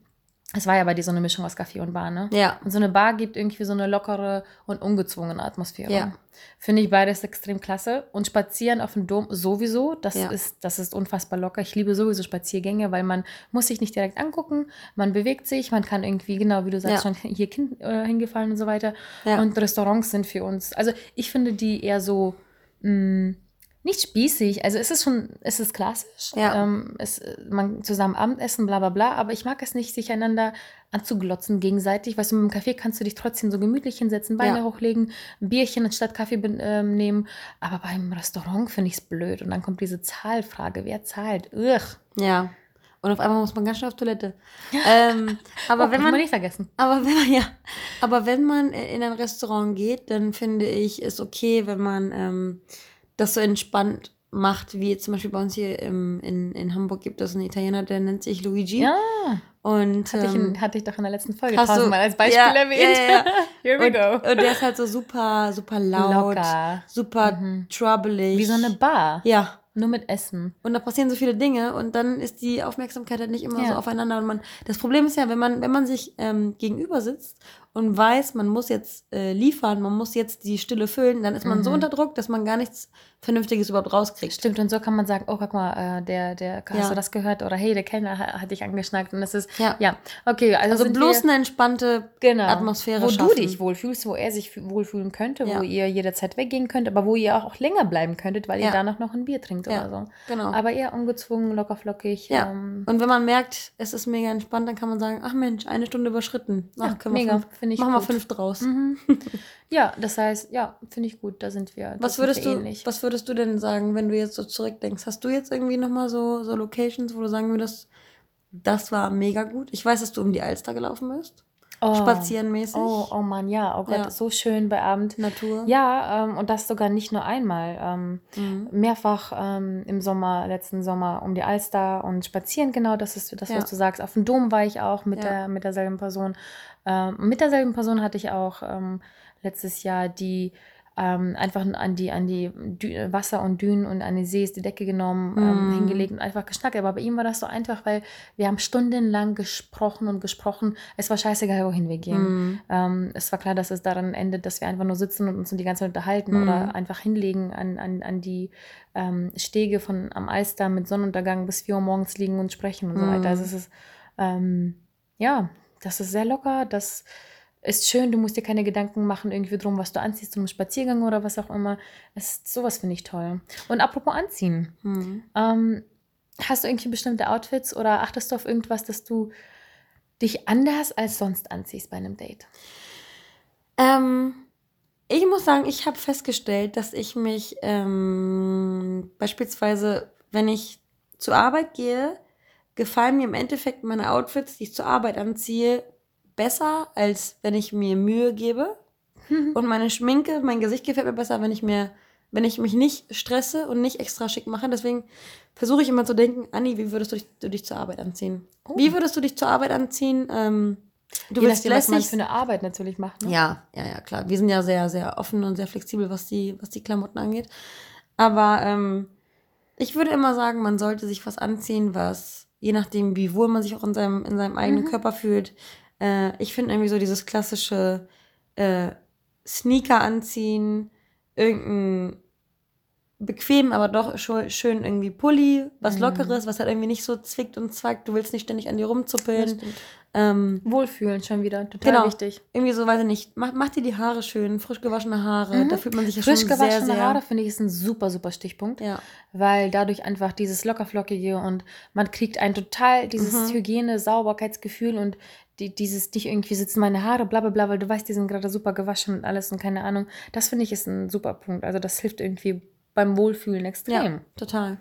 es war ja bei dir so eine Mischung aus Kaffee und Bar, ne? Ja. Und so eine Bar gibt irgendwie so eine lockere und ungezwungene Atmosphäre. Ja. Finde ich beides extrem klasse. Und spazieren auf dem Dom sowieso, das, Ja. ist, das ist unfassbar locker. Ich liebe sowieso Spaziergänge, weil man muss sich nicht direkt angucken, man bewegt sich, man kann irgendwie, genau wie du sagst, Ja. schon hier kind, äh, hingefallen und so weiter. Ja. Und Restaurants sind für uns, also ich finde die eher so, mh, nicht spießig, also es ist schon, es ist klassisch, Ja. ähm, es, man zusammen Abendessen, bla bla bla, aber ich mag es nicht, sich einander anzuglotzen gegenseitig. Weißt du, mit dem Kaffee kannst du dich trotzdem so gemütlich hinsetzen, Beine Ja. hochlegen, ein Bierchen anstatt Kaffee ähm, nehmen. Aber beim Restaurant finde ich es blöd. Und dann kommt diese Zahlfrage, wer zahlt? Ugh. Ja. Und auf einmal muss man ganz schnell auf Toilette. ähm, aber oh, wenn darf man nicht vergessen. Aber wenn man, ja, aber wenn man in ein Restaurant geht, dann finde ich es okay, wenn man ähm, das so entspannt macht, wie zum Beispiel bei uns hier im, in, in Hamburg gibt es einen Italiener, der nennt sich Luigi. Ja, Und, hatte, ich ähm, in, hatte ich doch in der letzten Folge tausendmal als Beispiel ja, erwähnt. ja, ja. Here we und, go. und der ist halt so super, super laut, Locker. super Mhm. troublig. Wie so eine Bar. Ja. Nur mit Essen. Und da passieren so viele Dinge und dann ist die Aufmerksamkeit halt nicht immer so aufeinander. Und man, das Problem ist ja, wenn man, wenn man sich ähm, gegenüber sitzt und weiß, man muss jetzt äh, liefern, man muss jetzt die Stille füllen, dann ist man so Mhm. unter Druck, dass man gar nichts Vernünftiges überhaupt rauskriegt. Stimmt, und so kann man sagen, oh, guck mal, äh, der, der, hast Ja. du das gehört? Oder hey, der Kellner ha- hat dich angeschnackt. Und das ist, Ja. ja, okay. Also, Also bloß wir, eine entspannte genau, Atmosphäre Wo schaffen. du dich wohlfühlst, wo er sich fü- wohlfühlen könnte, Ja. wo ihr jederzeit weggehen könnt, aber wo ihr auch länger bleiben könntet, weil ihr danach noch ein Bier trinkt oder so. Genau. Aber eher ungezwungen, lockerflockig. ja. Ähm, und wenn man merkt, es ist mega entspannt, dann kann man sagen, ach Mensch, eine Stunde überschritten. Ach, können wir mega, fünf, finde ich machen wir fünf draus. mhm. ja, das heißt, ja, finde ich gut, da sind wir. Was würdest wir du, ähnlich. was würdest du denn sagen, wenn du jetzt so zurückdenkst? Hast du jetzt irgendwie nochmal so, so Locations, wo du sagen würdest, das war mega gut? Ich weiß, dass du um die Alster gelaufen bist. Oh. Spazierenmäßig. Oh, oh Mann, ja, oh Gott, Ja. so schön bei Abend. Natur. Ja, ähm, und das sogar nicht nur einmal. Ähm, Mhm. mehrfach ähm, im Sommer, letzten Sommer um die Alster und spazieren, genau, das ist das, Ja. was du sagst. Auf dem Dom war ich auch mit, Ja. der, mit derselben Person. Ähm, mit derselben Person hatte ich auch ähm, letztes Jahr die ähm, einfach an die, an die Dü Wasser und Dünen und an die Sees die Decke genommen, ähm, Mm. hingelegt und einfach geschnackt. Aber bei ihm war das so einfach, weil wir haben stundenlang gesprochen und gesprochen. Es war scheißegal, wohin wir gehen. Mhm. Ähm, es war klar, dass es daran endet, dass wir einfach nur sitzen und uns die ganze Zeit unterhalten Mhm. oder einfach hinlegen an, an, an die ähm, Stege von am Alster mit Sonnenuntergang bis 4 Uhr morgens liegen und sprechen und so Mhm. weiter. Also es ist, ähm, ja, das ist sehr locker, das ist schön, du musst dir keine Gedanken machen irgendwie drum, was du anziehst, zum Spaziergang oder was auch immer. Es, sowas finde ich toll. Und apropos Anziehen, Mhm. ähm, hast du irgendwie bestimmte Outfits oder achtest du auf irgendwas, dass du dich anders als sonst anziehst bei einem Date? Ähm, ich muss sagen, ich habe festgestellt, dass ich mich ähm, beispielsweise, wenn ich zur Arbeit gehe, gefallen mir im Endeffekt meine Outfits, die ich zur Arbeit anziehe, besser, als wenn ich mir Mühe gebe. Und meine Schminke, mein Gesicht gefällt mir besser, wenn ich mir, wenn ich mich nicht stresse und nicht extra schick mache. Deswegen versuche ich immer zu denken, Anni, wie würdest du dich, du dich zur Arbeit anziehen? Oh. Wie würdest du dich zur Arbeit anziehen? Ähm, du Je willst nachdem, was man lässig für eine Arbeit natürlich macht. Ne? ja, ja, ja, klar. Wir sind ja sehr, sehr offen und sehr flexibel, was die, was die Klamotten angeht. Aber ähm, ich würde immer sagen, man sollte sich was anziehen, was, je nachdem, wie wohl man sich auch in seinem, in seinem eigenen Mhm. Körper fühlt. Äh, ich finde irgendwie so dieses klassische äh, Sneaker anziehen, irgendein bequem, aber doch schön irgendwie Pulli, was Lockeres, was halt irgendwie nicht so zwickt und zwackt. Du willst nicht ständig an dir rumzuppeln. Ähm, Wohlfühlen schon wieder, total genau. wichtig. Irgendwie so, weiß ich nicht. Mach, mach dir die Haare schön, frisch gewaschene Haare. Da fühlt man sich ja Frisch schon gewaschene sehr, sehr. Haare finde ich ist ein super, super Stichpunkt. Ja. Weil dadurch einfach dieses lockerflockige und man kriegt ein total dieses Mhm. Hygiene, Sauberkeitsgefühl und die, dieses nicht irgendwie sitzen meine Haare, bla bla bla, weil du weißt, die sind gerade super gewaschen und alles und keine Ahnung. Das finde ich ist ein super Punkt. Also das hilft irgendwie beim Wohlfühlen extrem. Ja, total.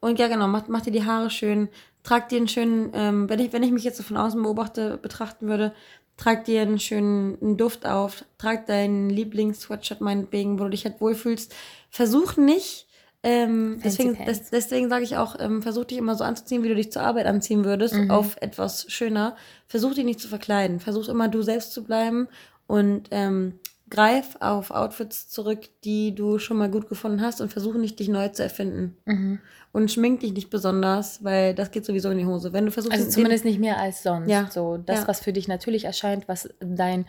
Und ja, genau, mach, mach dir die Haare schön, trag dir einen schönen, ähm, wenn, ich, wenn ich mich jetzt so von außen beobachte, betrachten würde, trag dir einen schönen einen Duft auf, trag deinen Lieblings-Sweatshirt meinetwegen, wo du dich halt wohlfühlst. Versuch nicht, ähm, deswegen, des, deswegen sage ich auch, ähm, versuch dich immer so anzuziehen, wie du dich zur Arbeit anziehen würdest, auf etwas schöner. Versuch dich nicht zu verkleiden. Versuch immer du selbst zu bleiben und ähm, greif auf Outfits zurück, die du schon mal gut gefunden hast und versuche nicht, dich neu zu erfinden. Mhm. Und schmink dich nicht besonders, weil das geht sowieso in die Hose. Wenn du versuchst, Also zumindest nicht mehr als sonst. Ja. So das, Ja. was für dich natürlich erscheint, was dein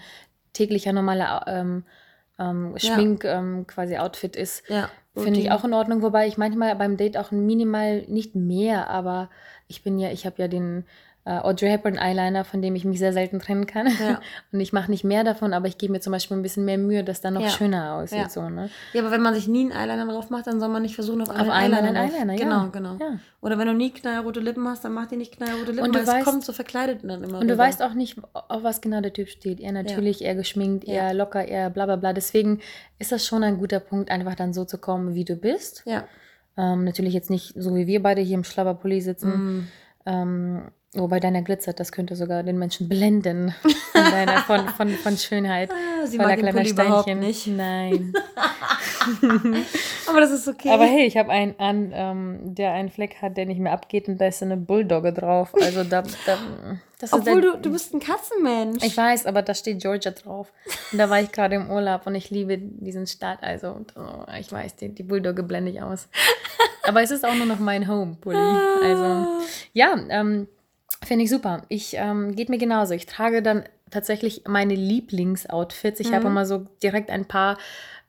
täglicher normaler ähm, ähm, Schmink ähm, quasi Outfit ist, Ja, finde ich auch in Ordnung. Wobei ich manchmal beim Date auch minimal nicht mehr, aber ich bin ja, ich habe ja den Audrey Hepburn Eyeliner, von dem ich mich sehr selten trennen kann. Ja. Und ich mache nicht mehr davon, aber ich gebe mir zum Beispiel ein bisschen mehr Mühe, dass dann noch Ja. schöner aussieht. Ja. So, ne? Ja, aber wenn man sich nie einen Eyeliner drauf macht, dann soll man nicht versuchen, auf, Auf einen Eyeliner. Eyeliner, ja. Genau, genau. Oder wenn du nie knallrote Lippen hast, dann mach die nicht knallrote Lippen, Und du weil es weißt- kommt so verkleidet dann immer Und du rüber. weißt auch nicht, auf was genau der Typ steht. Eher natürlich, eher geschminkt, eher locker, eher bla bla bla. Deswegen ist das schon ein guter Punkt, einfach dann so zu kommen, wie du bist. Ja. Ähm, natürlich jetzt nicht so wie wir beide hier im Schlabberpulli sitzen. Mm. Ähm, wobei deiner glitzert, das könnte sogar den Menschen blenden von, deiner, von, von, von Schönheit. Ah, sie voller mag den überhaupt nicht. Nein. Aber das ist okay. Aber hey, ich habe einen an, ähm, der einen Fleck hat, der nicht mehr abgeht und da ist eine Bulldogge drauf. Also da, da Obwohl der, du, du bist ein Katzenmensch. Ich weiß, aber da steht Georgia drauf. Und da war ich gerade im Urlaub und ich liebe diesen Staat. Also, und, oh, ich weiß, die, die Bulldogge blende ich aus. Aber es ist auch nur noch mein Home-Pulli. Also, ja, ähm, finde ich super. Ich ähm, geht mir genauso. Ich trage dann tatsächlich meine Lieblingsoutfits. Ich habe immer so direkt ein paar,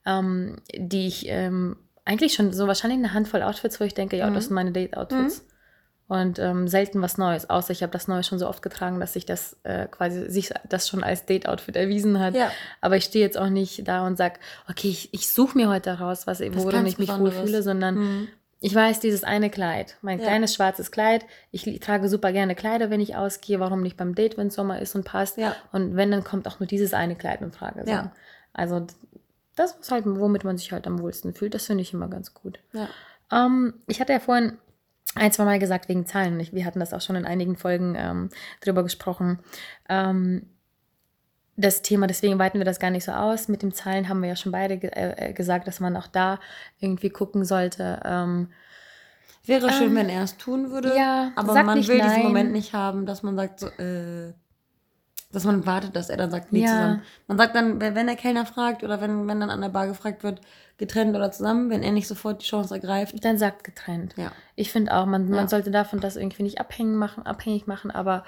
ähm, die ich ähm, eigentlich schon so wahrscheinlich eine Handvoll Outfits, wo ich denke, ja, das sind meine Date-Outfits. Und ähm, selten was Neues, außer ich habe das Neue schon so oft getragen, dass sich das äh, quasi sich das schon als Date-Outfit erwiesen hat. Ja. Aber ich stehe jetzt auch nicht da und sage, okay, ich, ich suche mir heute raus, was, worin ich mich Besonderes. wohlfühle, sondern Mhm. Ich weiß, dieses eine Kleid, mein Ja. kleines schwarzes Kleid. Ich trage super gerne Kleider, wenn ich ausgehe. Warum nicht beim Date, wenn es Sommer ist und passt? Ja. Und wenn, dann kommt auch nur dieses eine Kleid in Frage. So. Ja. Also das ist halt, womit man sich halt am wohlsten fühlt. Das finde ich immer ganz gut. Ähm, ich hatte ja vorhin ein, zwei Mal gesagt wegen Zahlen. Ich, wir hatten das auch schon in einigen Folgen ähm, drüber gesprochen. Ähm, das Thema, deswegen weiten wir das gar nicht so aus. Mit den Zahlen haben wir ja schon beide ge äh, äh, gesagt, dass man auch da irgendwie gucken sollte. Ähm, Wäre schön, Ähm, wenn er es tun würde. ja, aber man will diesen nein. Moment nicht haben, dass man sagt, so, äh, dass man wartet, dass er dann sagt, nee, Ja. zusammen. Man sagt dann, wenn wenn der Kellner fragt oder wenn, wenn dann an der Bar gefragt wird, getrennt oder zusammen, wenn er nicht sofort die Chance ergreift. dann sagt getrennt. Ja. Ich finde auch, man, Ja. man sollte davon das irgendwie nicht abhängig machen, abhängig machen aber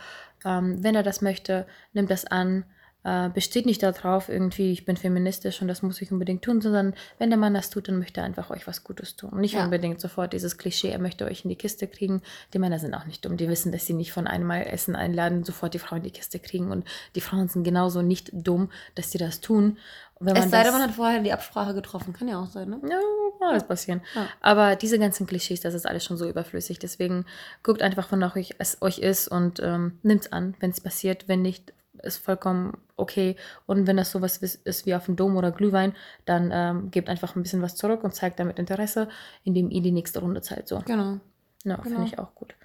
ähm, wenn er das möchte, nimmt das an. Äh, besteht nicht darauf, irgendwie, ich bin feministisch und das muss ich unbedingt tun, sondern wenn der Mann das tut, dann möchte er einfach euch was Gutes tun. Und nicht Ja. unbedingt sofort dieses Klischee, er möchte euch in die Kiste kriegen. Die Männer sind auch nicht dumm. Die wissen, dass sie nicht von einmal Essen einladen, sofort die Frau in die Kiste kriegen. Und die Frauen sind genauso nicht dumm, dass sie das tun. Wenn Es sei denn, man hat vorher die Absprache getroffen. Kann ja auch sein, ne? ja, kann alles passieren. Ja. Aber diese ganzen Klischees, das ist alles schon so überflüssig. Deswegen guckt einfach, wonach euch, es euch ist und ähm, nimmt es an, wenn es passiert. Wenn nicht, ist vollkommen okay. Und wenn das sowas ist, ist wie auf dem Dom oder Glühwein, dann ähm, gebt einfach ein bisschen was zurück und zeigt damit Interesse, indem ihr die nächste Runde zahlt. So. Genau. Ja, Genau. finde ich auch gut.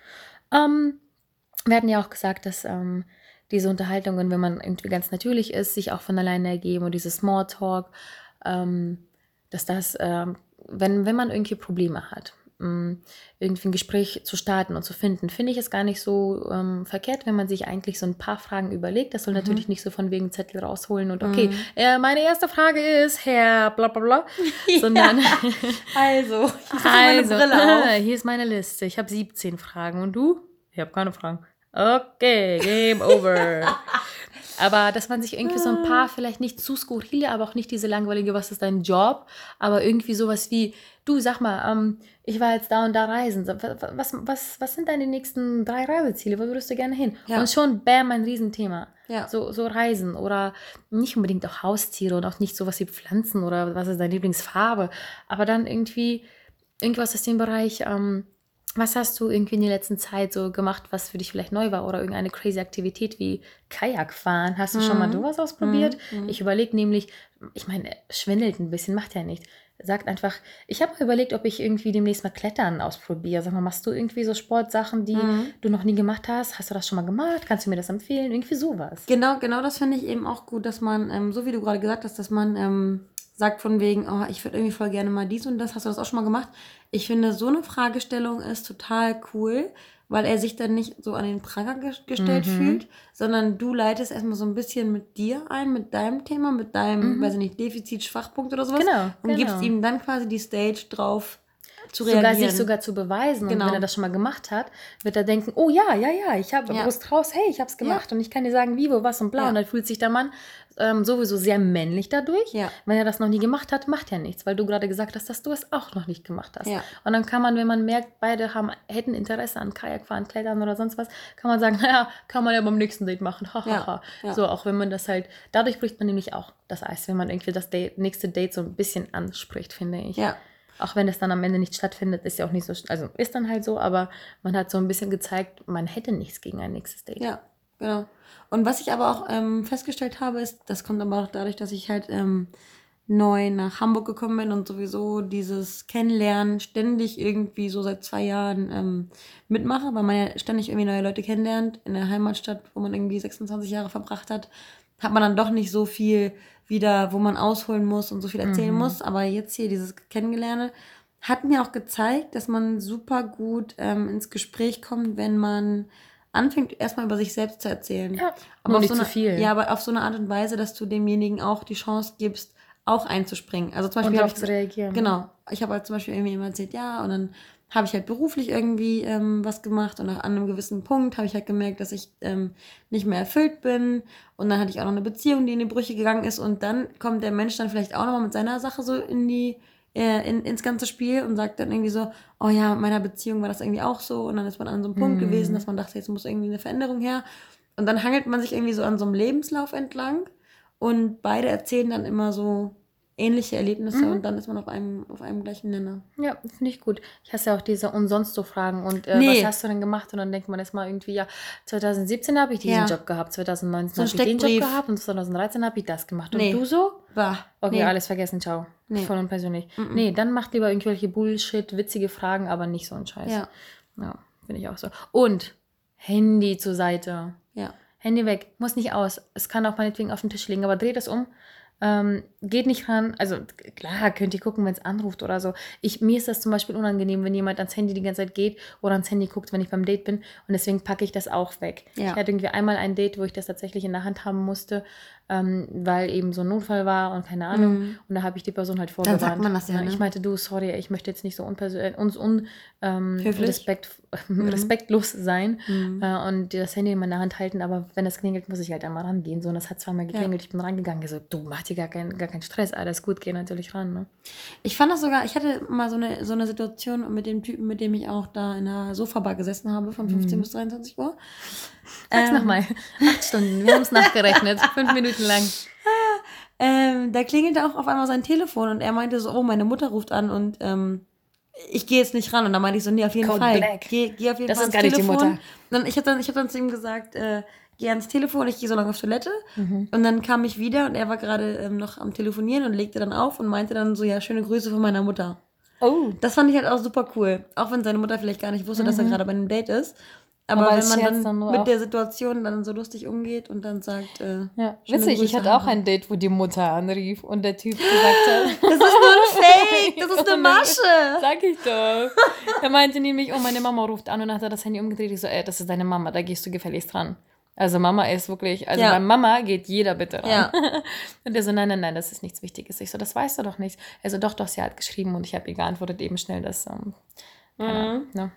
Ähm, wir hatten ja auch gesagt, dass ähm, diese Unterhaltungen, wenn man irgendwie ganz natürlich ist, sich auch von alleine ergeben und dieses Smalltalk, ähm, dass das, ähm, wenn, wenn man irgendwie Probleme hat, irgendwie ein Gespräch zu starten und zu finden, finde ich es gar nicht so ähm, verkehrt, wenn man sich eigentlich so ein paar Fragen überlegt. Das soll natürlich nicht so von wegen Zettel rausholen und okay, äh, meine erste Frage ist, Herr bla bla bla, sondern Also, ich also, auf. hier ist meine Liste. Ich habe 17 Fragen. Und du? Ich habe keine Fragen. Okay, Game over. aber dass man sich irgendwie so ein paar, vielleicht nicht zu skurrile, aber auch nicht diese langweilige, was ist dein Job, aber irgendwie sowas wie, du sag mal, ähm, ich war jetzt da und da reisen. Was, was, was sind deine nächsten drei Reiseziele? Wo würdest du gerne hin? Ja. Und schon, bam, ein Riesenthema. Ja. So, so Reisen oder nicht unbedingt auch Haustiere und auch nicht sowas wie Pflanzen oder was ist deine Lieblingsfarbe, aber dann irgendwie irgendwas aus dem Bereich, ähm, was hast du irgendwie in der letzten Zeit so gemacht, was für dich vielleicht neu war oder irgendeine crazy Aktivität wie Kajakfahren? Hast du mhm. schon mal sowas mhm. ausprobiert? Mhm. Ich überlege nämlich, ich meine, schwindelt ein bisschen, macht ja nicht. Sagt einfach, ich habe mir überlegt, ob ich irgendwie demnächst mal Klettern ausprobiere. Sag mal, machst du irgendwie so Sportsachen, die mhm. du noch nie gemacht hast? Hast du das schon mal gemacht? Kannst du mir das empfehlen? Irgendwie sowas. Genau, genau das finde ich eben auch gut, dass man, ähm, so wie du gerade gesagt hast, dass man ähm, sagt von wegen, oh, ich würde irgendwie voll gerne mal dies und das. Hast du das auch schon mal gemacht? Ich finde, so eine Fragestellung ist total cool, weil er sich dann nicht so an den Pranger gestellt mhm. fühlt, sondern du leitest erstmal so ein bisschen mit dir ein, mit deinem Thema, mit deinem, mhm. weiß ich nicht, Defizit, Schwachpunkt oder sowas. Genau. Und genau. gibst ihm dann quasi die Stage drauf, zu reagieren. Sogar sich sogar zu beweisen. Genau. Und wenn er das schon mal gemacht hat, wird er denken, oh ja, ja, ja, ich habe ja. Brust raus, hey, ich habe es gemacht ja. und ich kann dir sagen, wie, wo, was und bla. Ja. Und dann fühlt sich der Mann ähm, sowieso sehr männlich dadurch. Ja. Wenn er das noch nie gemacht hat, macht er nichts, weil du gerade gesagt hast, dass du es auch noch nicht gemacht hast. Ja. Und dann kann man, wenn man merkt, beide haben, hätten Interesse an Kajakfahren, Klettern oder sonst was, kann man sagen, naja, kann man ja beim nächsten Date machen. Ha. So, auch wenn man das halt, dadurch bricht man nämlich auch das Eis, wenn man irgendwie das Date, nächste Date so ein bisschen anspricht, finde ich. Ja. Auch wenn es dann am Ende nicht stattfindet, ist ja auch nicht so, also ist dann halt so, aber man hat so ein bisschen gezeigt, man hätte nichts gegen ein nächstes Date. Ja, genau. Und was ich aber auch ähm, festgestellt habe, ist, das kommt aber auch dadurch, dass ich halt ähm, neu nach Hamburg gekommen bin und sowieso dieses Kennenlernen ständig irgendwie so seit zwei Jahren ähm, mitmache, weil man ja ständig irgendwie neue Leute kennenlernt in der Heimatstadt, wo man irgendwie 26 Jahre verbracht hat, hat man dann doch nicht so viel wieder, wo man ausholen muss und so viel erzählen mhm. muss. Aber jetzt hier dieses Kennengelerne hat mir auch gezeigt, dass man super gut ähm, ins Gespräch kommt, wenn man anfängt, erstmal über sich selbst zu erzählen. Ja, aber nicht so eine, zu viel. Ja, aber auf so eine Art und Weise, dass du demjenigen auch die Chance gibst, auch einzuspringen. Also zum Beispiel. Und darauf zu reagieren. Genau. Ich habe halt zum Beispiel irgendwie immer erzählt, ja, und dann habe ich halt beruflich irgendwie ähm, was gemacht und an einem gewissen Punkt habe ich halt gemerkt, dass ich ähm, nicht mehr erfüllt bin. Und dann hatte ich auch noch eine Beziehung, die in die Brüche gegangen ist. Und dann kommt der Mensch dann vielleicht auch nochmal mit seiner Sache so in die äh, in, ins ganze Spiel und sagt dann irgendwie so, oh ja, in meiner Beziehung war das irgendwie auch so. Und dann ist man an so einem Punkt mhm. gewesen, dass man dachte, jetzt muss irgendwie eine Veränderung her. Und dann hangelt man sich irgendwie so an so einem Lebenslauf entlang. Und beide erzählen dann immer so ähnliche Erlebnisse mhm. und dann ist man auf einem, auf einem gleichen Nenner. Ja, finde ich gut. Ich hasse ja auch diese und sonst so Fragen und äh, nee. was hast du denn gemacht? Und dann denkt man erstmal irgendwie, ja, 2017 habe ich diesen ja. Job gehabt, 2019 so habe ich den Job gehabt und 2013 habe ich das gemacht. Und nee. du so? Bah. Okay, nee. alles vergessen, ciao. Nee. Voll und persönlich. Mm -mm. Nee, dann macht lieber irgendwelche Bullshit, witzige Fragen, aber nicht so ein Scheiß. Ja. Ja, finde ich auch so. Und Handy zur Seite. Ja. Handy weg, muss nicht aus. Es kann auch meinetwegen auf dem Tisch liegen, aber dreh das um ähm, geht nicht ran. Also klar, könnt ihr gucken, wenn es anruft oder so. Ich, mir ist das zum Beispiel unangenehm, wenn jemand ans Handy die ganze Zeit geht oder ans Handy guckt, wenn ich beim Date bin. Und deswegen packe ich das auch weg. Ja. Ich hatte irgendwie einmal ein Date, wo ich das tatsächlich in der Hand haben musste ähm, weil eben so ein Notfall war und keine Ahnung. Mhm. Und da habe ich die Person halt vorgewarnt. Dann sagt man das ja, ne? Ich meinte, du, sorry, ich möchte jetzt nicht so unpersönlich, uns un, ähm, Respekt, mhm. respektlos sein mhm. äh, und das Handy in meiner Hand halten, aber wenn das klingelt, muss ich halt einmal rangehen. So, und das hat zweimal geklingelt, ja. ich bin rangegangen, gesagt, du mach dir gar, kein, gar keinen Stress, alles gut, geh natürlich ran. Ne? Ich fand das sogar, ich hatte mal so eine, so eine Situation mit dem Typen, mit dem ich auch da in der Sofabar gesessen habe, von 15 mhm. bis 23 Uhr. Sag's ähm, nochmal. Acht Stunden. Wir haben es nachgerechnet. Fünf Minuten lang. Ähm, da klingelte auch auf einmal sein Telefon und er meinte so, oh, meine Mutter ruft an und ähm, ich gehe jetzt nicht ran. Und dann meinte ich so, nee, auf jeden Code Fall. Black. Geh, geh auf jeden das Fall ist ans gar Telefon. nicht die Mutter. dann, ich habe dann, hab dann zu ihm gesagt, äh, geh ans Telefon, ich gehe so lange auf Toilette. Mhm. Und dann kam ich wieder und er war gerade ähm, noch am Telefonieren und legte dann auf und meinte dann so, ja, schöne Grüße von meiner Mutter. Oh. Das fand ich halt auch super cool. Auch wenn seine Mutter vielleicht gar nicht wusste, mhm. dass er mhm. gerade bei einem Date ist. Aber, Aber wenn man dann, dann mit der Situation dann so lustig umgeht und dann sagt, äh, ja, witzig, ich hatte auch ein Date, wo die Mutter anrief und der Typ gesagt hat, das ist nur ein Fake, das ist eine Masche. Sag ich doch. Er meinte nämlich, oh, meine Mama ruft an und hat er das Handy umgedreht. Ich so, ey, das ist deine Mama, da gehst du gefälligst dran. Also Mama ist wirklich, also ja. bei Mama geht jeder bitte ran. Ja. Und er so, nein, nein, nein, das ist nichts Wichtiges. Ich so, das weißt du doch nicht. Er so, doch, doch, sie hat geschrieben und ich habe ihr geantwortet eben schnell, dass, ähm, keine mhm. Ahnung, ne?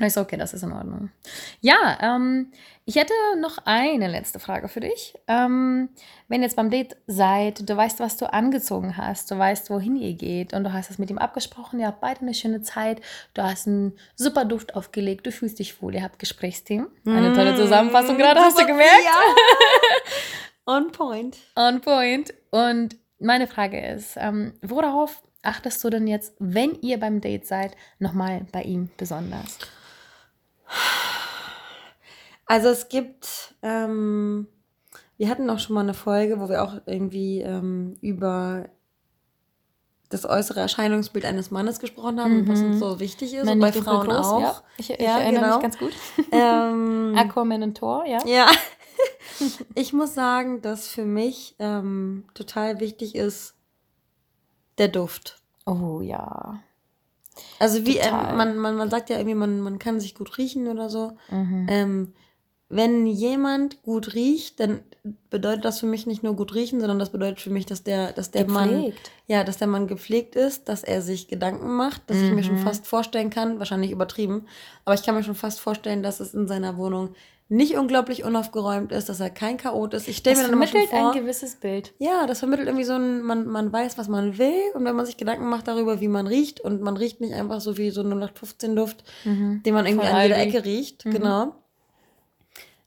Ist okay, das ist in Ordnung. Ja, ähm, ich hätte noch eine letzte Frage für dich. Ähm, wenn ihr jetzt beim Date seid, du weißt, was du angezogen hast, du weißt, wohin ihr geht und du hast es mit ihm abgesprochen, ihr habt beide eine schöne Zeit, du hast einen super Duft aufgelegt, du fühlst dich wohl, ihr habt Gesprächsthemen. Eine tolle Zusammenfassung gerade, hast du gemerkt? Ja. On point. On point. Und meine Frage ist, ähm, worauf achtest du denn jetzt, wenn ihr beim Date seid, nochmal bei ihm besonders? Also es gibt, ähm, wir hatten auch schon mal eine Folge, wo wir auch irgendwie ähm, über das äußere Erscheinungsbild eines Mannes gesprochen haben, mhm. was uns so wichtig ist. und bei Frauen groß, auch. Ja. Ich, ich ja, erinnere genau. mich ganz gut. Ähm, Aquaman und Thor, ja. Ja. ich muss sagen, dass für mich ähm, total wichtig ist der Duft. Oh ja. Also wie ähm, man, man, man sagt ja irgendwie, man, man kann sich gut riechen oder so. Mhm. Ähm, wenn jemand gut riecht, dann bedeutet das für mich nicht nur gut riechen, sondern das bedeutet für mich, dass der, dass der Mann, ja, dass der Mann gepflegt ist, dass er sich Gedanken macht, dass mhm. ich mir schon mhm. fast vorstellen kann, wahrscheinlich übertrieben, aber ich kann mir schon fast vorstellen, dass es in seiner Wohnung nicht unglaublich unaufgeräumt ist, dass er kein Chaot ist. Ich stelle mir dann immer schon vor, ein gewisses Bild. Ja, das vermittelt irgendwie so ein, man, man weiß, was man will und wenn man sich Gedanken macht darüber, wie man riecht und man riecht nicht einfach so wie so 0815 Duft, mhm. den man irgendwie Voll an jeder Ecke riecht, mhm. genau.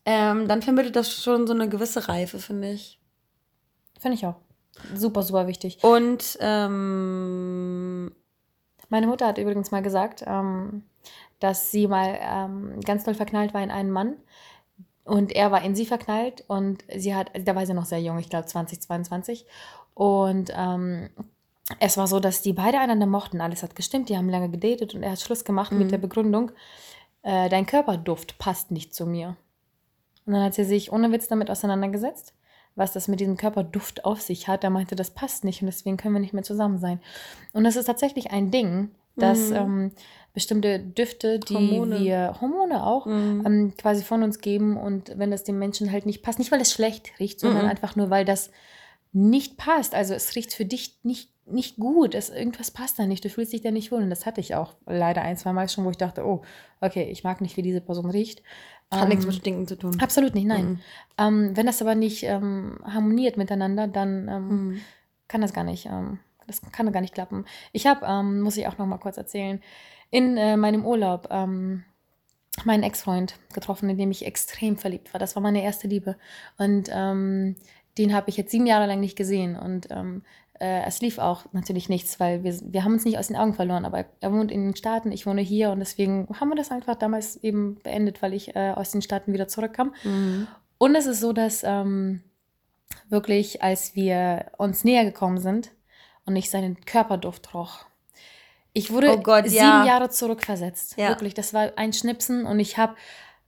Ähm, dann vermittelt das schon so eine gewisse Reife, finde ich. Finde ich auch. Super, super wichtig. Und ähm, meine Mutter hat übrigens mal gesagt, ähm, dass sie mal ähm, ganz doll verknallt war in einen Mann, und er war in sie verknallt und sie hat, da war sie noch sehr jung, ich glaube 20, 22. Und ähm, es war so, dass die beide einander mochten. Alles hat gestimmt, die haben lange gedatet und er hat Schluss gemacht mhm. mit der Begründung, äh, dein Körperduft passt nicht zu mir. Und dann hat sie sich ohne Witz damit auseinandergesetzt, was das mit diesem Körperduft auf sich hat. Er meinte, das passt nicht und deswegen können wir nicht mehr zusammen sein. Und das ist tatsächlich ein Ding, dass mhm. ähm, bestimmte Düfte, die Hormone. wir, Hormone auch, mhm. ähm, quasi von uns geben und wenn das dem Menschen halt nicht passt, nicht weil es schlecht riecht, sondern mhm. einfach nur, weil das nicht passt. Also es riecht für dich nicht, nicht gut, es, irgendwas passt da nicht, du fühlst dich da nicht wohl und das hatte ich auch leider ein, zwei Mal schon, wo ich dachte, oh, okay, ich mag nicht, wie diese Person riecht. Hat ähm, nichts mit Stinken zu tun. Absolut nicht, nein. Mhm. Ähm, wenn das aber nicht ähm, harmoniert miteinander, dann ähm, mhm. kann das gar nicht ähm, das kann gar nicht klappen. Ich habe, ähm, muss ich auch noch mal kurz erzählen, in äh, meinem Urlaub ähm, meinen Ex-Freund getroffen, in dem ich extrem verliebt war. Das war meine erste Liebe. Und ähm, den habe ich jetzt sieben Jahre lang nicht gesehen. Und ähm, äh, es lief auch natürlich nichts, weil wir, wir haben uns nicht aus den Augen verloren. Aber er wohnt in den Staaten, ich wohne hier. Und deswegen haben wir das einfach damals eben beendet, weil ich äh, aus den Staaten wieder zurückkam. Mhm. Und es ist so, dass ähm, wirklich, als wir uns näher gekommen sind, und ich seinen Körperduft roch. Ich wurde oh Gott, sieben ja. Jahre zurückversetzt. Ja. Wirklich, das war ein Schnipsen und ich habe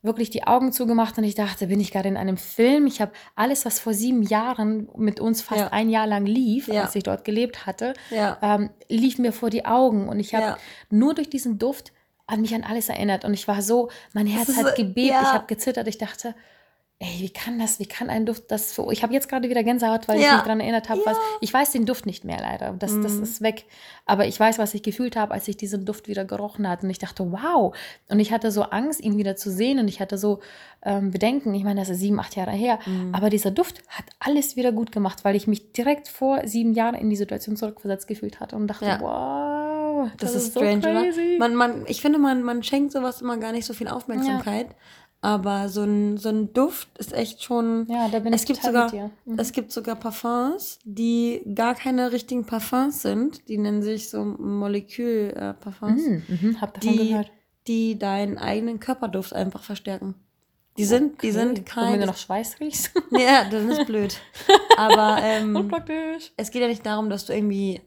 wirklich die Augen zugemacht und ich dachte, bin ich gerade in einem Film? Ich habe alles, was vor sieben Jahren mit uns fast ja. ein Jahr lang lief, als ich dort gelebt hatte, ähm, lief mir vor die Augen und ich habe nur durch diesen Duft an mich an alles erinnert und ich war so, mein Herz hat gebebt, ich habe gezittert, ich dachte, ey, wie kann das, wie kann ein Duft das so, ich habe jetzt gerade wieder Gänsehaut, weil ja. ich mich daran erinnert habe, ja. was, ich weiß den Duft nicht mehr leider, das, mhm. das ist weg, aber ich weiß, was ich gefühlt habe, als ich diesen Duft wieder gerochen hatte und ich dachte, wow, und ich hatte so Angst, ihn wieder zu sehen und ich hatte so ähm, Bedenken, ich meine, das ist sieben, acht Jahre her, mhm. aber dieser Duft hat alles wieder gut gemacht, weil ich mich direkt vor sieben Jahren in die Situation zurückversetzt gefühlt hatte und dachte, ja. wow, das, das ist, ist strange, so? Man, man, ich finde, man, man schenkt sowas immer gar nicht so viel Aufmerksamkeit. Aber so ein, so ein Duft ist echt schon. Ja, da bin es ich gibt sogar, mhm. Es gibt sogar Parfums, die gar keine richtigen Parfums sind. Die nennen sich so Molekülparfums. Mhm, mhm, hab davon die, gehört. Die deinen eigenen Körperduft einfach verstärken. Die sind, okay. die sind kein. wenn du noch Schweiß riechst. ja, das ist blöd. Aber ähm, es geht ja nicht darum, dass du irgendwie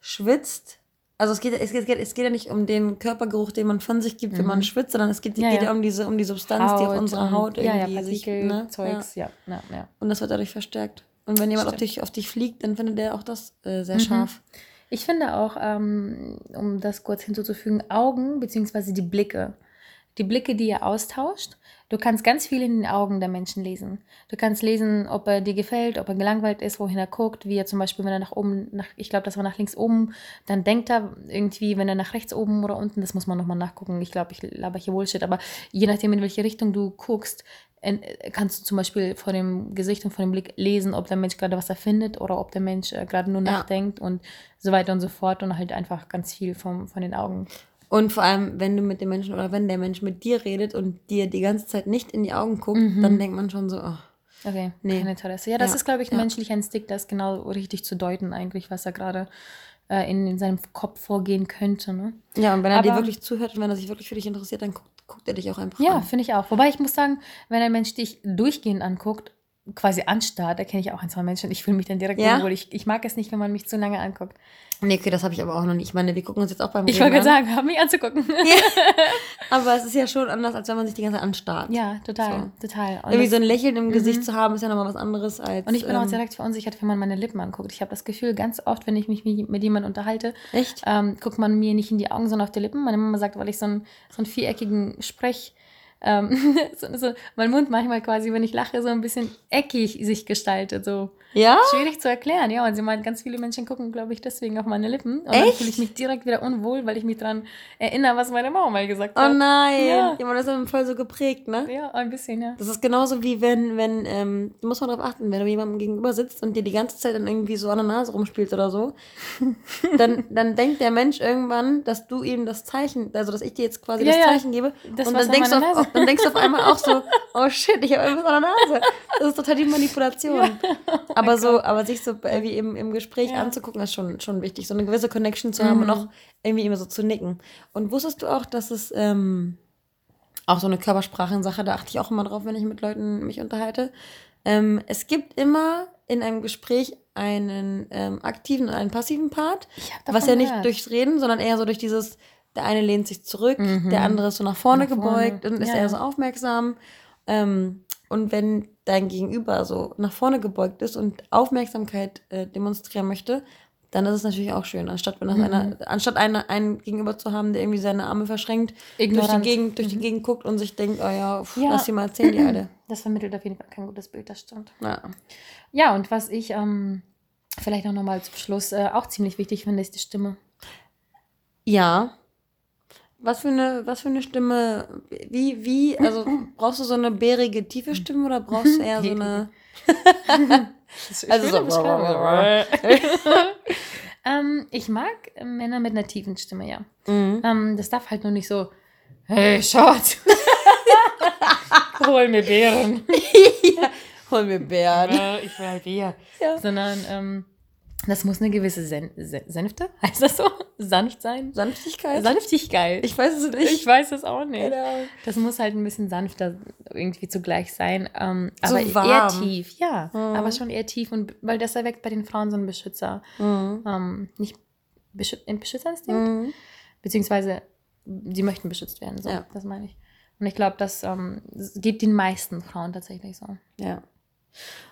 schwitzt, also es geht, es, geht, es geht ja nicht um den Körpergeruch, den man von sich gibt, mhm. wenn man mhm. schwitzt, sondern es geht ja, geht ja. um diese um die Substanz, Haut, die auf unserer Haut irgendwie ja, ja, Partikel, sich, ne? Zeugs, ja. Ja, ja. Und das wird dadurch verstärkt. Und wenn jemand auf dich, auf dich fliegt, dann findet der auch das äh, sehr mhm. scharf. Ich finde auch, ähm, um das kurz hinzuzufügen, Augen bzw. die Blicke die Blicke, die ihr austauscht. Du kannst ganz viel in den Augen der Menschen lesen. Du kannst lesen, ob er dir gefällt, ob er gelangweilt ist, wohin er guckt, wie er zum Beispiel, wenn er nach oben, nach, ich glaube, das war nach links oben, dann denkt er irgendwie, wenn er nach rechts oben oder unten, das muss man nochmal nachgucken. Ich glaube, ich laber hier Bullshit, aber je nachdem, in welche Richtung du guckst, kannst du zum Beispiel vor dem Gesicht und vor dem Blick lesen, ob der Mensch gerade was erfindet oder ob der Mensch äh, gerade nur nachdenkt ja. und so weiter und so fort und halt einfach ganz viel vom, von den Augen. Und vor allem, wenn du mit dem Menschen oder wenn der Mensch mit dir redet und dir die ganze Zeit nicht in die Augen guckt, mhm. dann denkt man schon so, oh, Okay, nee. kein Interesse. Ja, das ja. ist, glaube ich, ein ja. menschlicher Instinkt, das genau richtig zu deuten, eigentlich, was er gerade äh, in, in seinem Kopf vorgehen könnte. Ne? Ja, und wenn er Aber, dir wirklich zuhört und wenn er sich wirklich für dich interessiert, dann guckt, guckt er dich auch einfach ja, an. Ja, finde ich auch. Wobei ich muss sagen, wenn ein Mensch dich durchgehend anguckt, quasi anstarrt, da kenne ich auch ein, zwei Menschen, ich fühle mich dann direkt ja? wohl. Ich, ich mag es nicht, wenn man mich zu lange anguckt. Nee, okay, das habe ich aber auch noch nicht. Ich meine, wir gucken uns jetzt auch beim Ich wollte gerade sagen, haben mich anzugucken. Ja. Aber es ist ja schon anders, als wenn man sich die ganze Zeit anstarrt. Ja, total, so. total. Und Irgendwie so ein Lächeln im mhm. Gesicht zu haben, ist ja nochmal was anderes als. Und ich bin ähm, auch direkt verunsichert, wenn man meine Lippen anguckt. Ich habe das Gefühl, ganz oft, wenn ich mich mit jemandem unterhalte? Ähm, guckt man mir nicht in die Augen, sondern auf die Lippen. Meine Mama sagt, weil ich so, ein, so einen viereckigen Sprech ähm, so, so, mein Mund manchmal quasi, wenn ich lache, so ein bisschen eckig sich gestaltet. So ja? schwierig zu erklären. Ja, und sie meint, ganz viele Menschen gucken, glaube ich, deswegen auf meine Lippen. Und Echt? dann fühle ich mich direkt wieder unwohl, weil ich mich daran erinnere, was meine Mama mal gesagt oh hat. Oh nein, ja. ja, man ist voll so geprägt, ne? Ja, ein bisschen, ja. Das ist genauso wie wenn, wenn, ähm, du musst mal darauf achten, wenn du jemandem gegenüber sitzt und dir die ganze Zeit dann irgendwie so an der Nase rumspielst oder so, dann, dann denkt der Mensch irgendwann, dass du ihm das Zeichen, also dass ich dir jetzt quasi ja, das Zeichen gebe. Das und dann denkst, du auf, dann denkst du auf einmal auch so, oh shit, ich habe irgendwas an der Nase. Das ist total die Manipulation. aber so, aber sich so wie im, im Gespräch ja. anzugucken, ist schon, schon wichtig. So eine gewisse Connection zu haben mhm. und auch irgendwie immer so zu nicken. Und wusstest du auch, dass es ähm, auch so eine Körpersprachensache, da achte ich auch immer drauf, wenn ich mit Leuten mich unterhalte. Ähm, es gibt immer in einem Gespräch einen ähm, aktiven und einen passiven Part, was ja nicht gehört. durchs Reden, sondern eher so durch dieses, der eine lehnt sich zurück, mhm. der andere ist so nach vorne, nach vorne. gebeugt und ist ja. eher so aufmerksam. Ähm, und wenn dein Gegenüber so nach vorne gebeugt ist und Aufmerksamkeit äh, demonstrieren möchte, dann ist es natürlich auch schön, anstatt, wenn das mhm. einer, anstatt eine, einen Gegenüber zu haben, der irgendwie seine Arme verschränkt, durch, die Gegend, durch mhm. die Gegend guckt und sich denkt, oh ja, pff, ja. lass sie mal erzählen, die Alte. Das vermittelt auf jeden Fall kein gutes Bild, das stimmt. Ja, ja und was ich ähm, vielleicht auch nochmal zum Schluss äh, auch ziemlich wichtig finde, ist die Stimme. Ja, was für eine, was für eine Stimme, wie, wie, also brauchst du so eine bärige, tiefe Stimme oder brauchst du eher so eine. also so. ähm, ich mag Männer mit einer tiefen Stimme, ja. Mhm. Ähm, das darf halt nur nicht so, hey, Schatz, hol mir Bären. ja, hol mir Bären. Ich will halt Bier. Ja. Sondern, ähm, das muss eine gewisse Sen Senfte, heißt das so? Sanft sein? Sanftigkeit? Sanftigkeit. Ich weiß es nicht. Ich weiß es auch nicht. Genau. Das muss halt ein bisschen sanfter irgendwie zugleich sein. Ähm, so aber warm. eher tief, ja. Mhm. Aber schon eher tief. Und weil das erweckt bei den Frauen so einen Beschützer. Mhm. Ähm, nicht Beschü Beschützerinstinkt, mhm. beziehungsweise sie möchten beschützt werden. So, ja. Das meine ich. Und ich glaube, das, ähm, das geht den meisten Frauen tatsächlich so. Ja.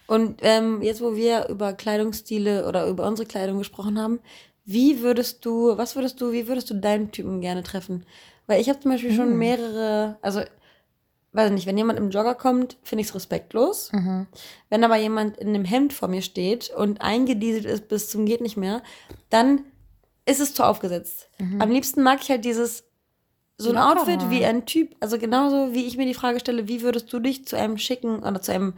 Und ähm, jetzt, wo wir über Kleidungsstile oder über unsere Kleidung gesprochen haben, wie würdest du, was würdest du, wie würdest du deinen Typen gerne treffen? Weil ich habe zum Beispiel schon mhm. mehrere, also weiß nicht, wenn jemand im Jogger kommt, finde ich es respektlos. Mhm. Wenn aber jemand in einem Hemd vor mir steht und eingedieselt ist bis zum geht nicht mehr, dann ist es zu aufgesetzt. Mhm. Am liebsten mag ich halt dieses so ein. Outfit wie ein Typ, also genauso wie ich mir die Frage stelle, wie würdest du dich zu einem schicken oder zu einem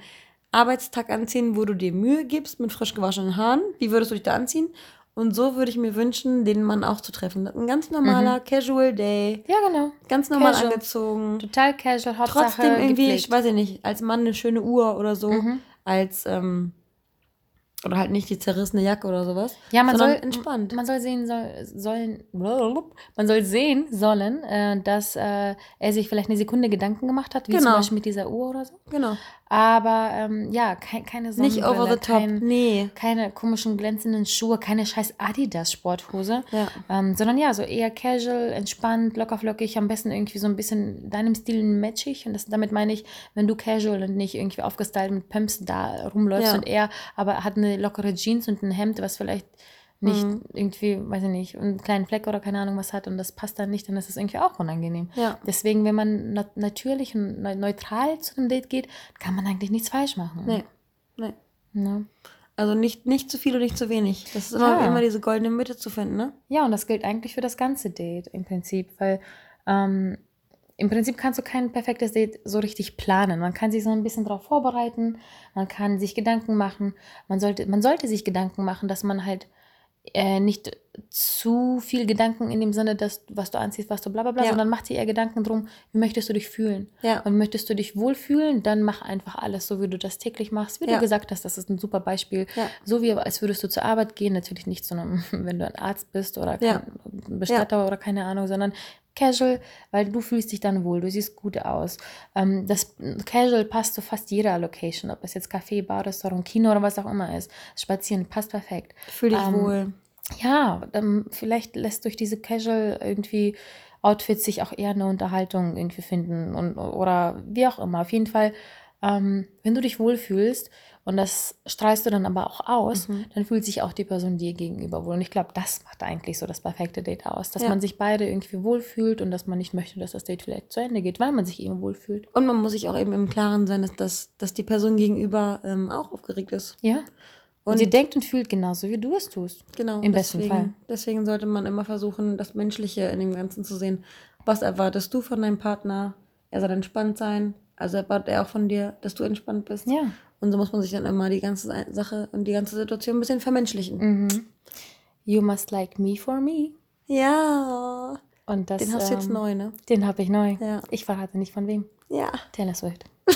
Arbeitstag anziehen, wo du dir Mühe gibst mit frisch gewaschenen Haaren. Wie würdest du dich da anziehen? Und so würde ich mir wünschen, den Mann auch zu treffen. Ein ganz normaler mhm. Casual Day. Ja, genau. Ganz normal casual. angezogen. Total casual, Hauptsache Trotzdem irgendwie, gepflegt. ich weiß ja nicht, als Mann eine schöne Uhr oder so. Mhm. Als, ähm, oder halt nicht die zerrissene Jacke oder sowas. Ja, man soll entspannt. Man soll sehen soll, sollen, man soll sehen sollen, äh, dass äh, er sich vielleicht eine Sekunde Gedanken gemacht hat, wie genau. zum Beispiel mit dieser Uhr oder so. Genau. Aber ähm, ja, kein, keine Sonnenbrille, Nicht over the top, kein, nee. Keine komischen glänzenden Schuhe, keine scheiß Adidas-Sporthose. Ja. Ähm, sondern ja, so eher casual, entspannt, lockerflockig, am besten irgendwie so ein bisschen deinem Stil matchig. Und das, damit meine ich, wenn du casual und nicht irgendwie aufgestylt mit Pumps da rumläufst ja. und er aber hat eine lockere Jeans und ein Hemd, was vielleicht nicht mhm. irgendwie, weiß ich nicht, einen kleinen Fleck oder keine Ahnung was hat und das passt dann nicht, dann ist das irgendwie auch unangenehm. Ja. Deswegen, wenn man nat natürlich und neutral zu einem Date geht, kann man eigentlich nichts falsch machen. Nee. Nee. Ja. Also nicht, nicht zu viel und nicht zu wenig. Das ist immer, ja. immer diese goldene Mitte zu finden, ne? Ja, und das gilt eigentlich für das ganze Date im Prinzip, weil ähm, im Prinzip kannst du kein perfektes Date so richtig planen. Man kann sich so ein bisschen darauf vorbereiten, man kann sich Gedanken machen, man sollte, man sollte sich Gedanken machen, dass man halt äh, nicht zu viel Gedanken in dem Sinne, dass was du anziehst, was du bla bla bla, ja. sondern mach dir eher Gedanken drum, wie möchtest du dich fühlen? Ja. Und möchtest du dich wohlfühlen, dann mach einfach alles so, wie du das täglich machst. Wie ja. du gesagt hast, das ist ein super Beispiel. So wie als würdest du zur Arbeit gehen, natürlich nicht so, wenn du ein Arzt bist oder kein Bestatter oder keine Ahnung, sondern Casual, weil du fühlst dich dann wohl, du siehst gut aus. Ähm, das Casual passt zu fast jeder Location, ob es jetzt Café, Bar, Restaurant, Kino oder was auch immer ist. Spazieren passt perfekt. Fühl dich ähm, wohl. Ja, dann vielleicht lässt durch diese Casual irgendwie Outfits sich auch eher eine Unterhaltung irgendwie finden und, oder wie auch immer. Auf jeden Fall, ähm, wenn du dich wohlfühlst, und das strahlst du dann aber auch aus, mhm. dann fühlt sich auch die Person dir gegenüber wohl. Und ich glaube, das macht eigentlich so das perfekte Date aus, dass ja. man sich beide irgendwie wohlfühlt und dass man nicht möchte, dass das Date vielleicht zu Ende geht, weil man sich eben wohlfühlt. Und man muss sich auch eben im Klaren sein, dass, dass, dass die Person gegenüber ähm, auch aufgeregt ist. Ja. Und, und, sie denkt und fühlt genauso, wie du es tust. Genau. Im besten deswegen, Fall. Deswegen sollte man immer versuchen, das Menschliche in dem Ganzen zu sehen. Was erwartest du von deinem Partner? Er soll entspannt sein. Also erwartet er auch von dir, dass du entspannt bist. Ja. Und so muss man sich dann immer die ganze Sache und die ganze Situation ein bisschen vermenschlichen. Mhm. You must like me for me. Ja. Und das, den hast du jetzt ähm, neu, ne? Den habe ich neu. Ja. Ich verrate nicht von wem. Ja. Taylor Swift.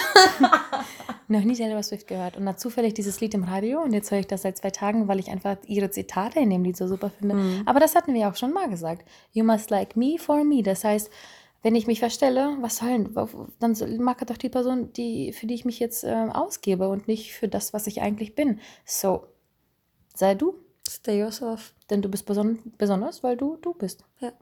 Noch nie Taylor Swift gehört. Und dann zufällig dieses Lied im Radio und jetzt höre ich das seit zwei Tagen, weil ich einfach ihre Zitate in dem Lied so super finde. Mhm. Aber das hatten wir auch schon mal gesagt. You must like me for me. Das heißt, wenn ich mich verstelle, was soll dann mag doch die Person, die, für die ich mich jetzt äh, ausgebe und nicht für das, was ich eigentlich bin. So, sei du. Stay yourself. Denn du bist beson besonders, weil du du bist. Ja.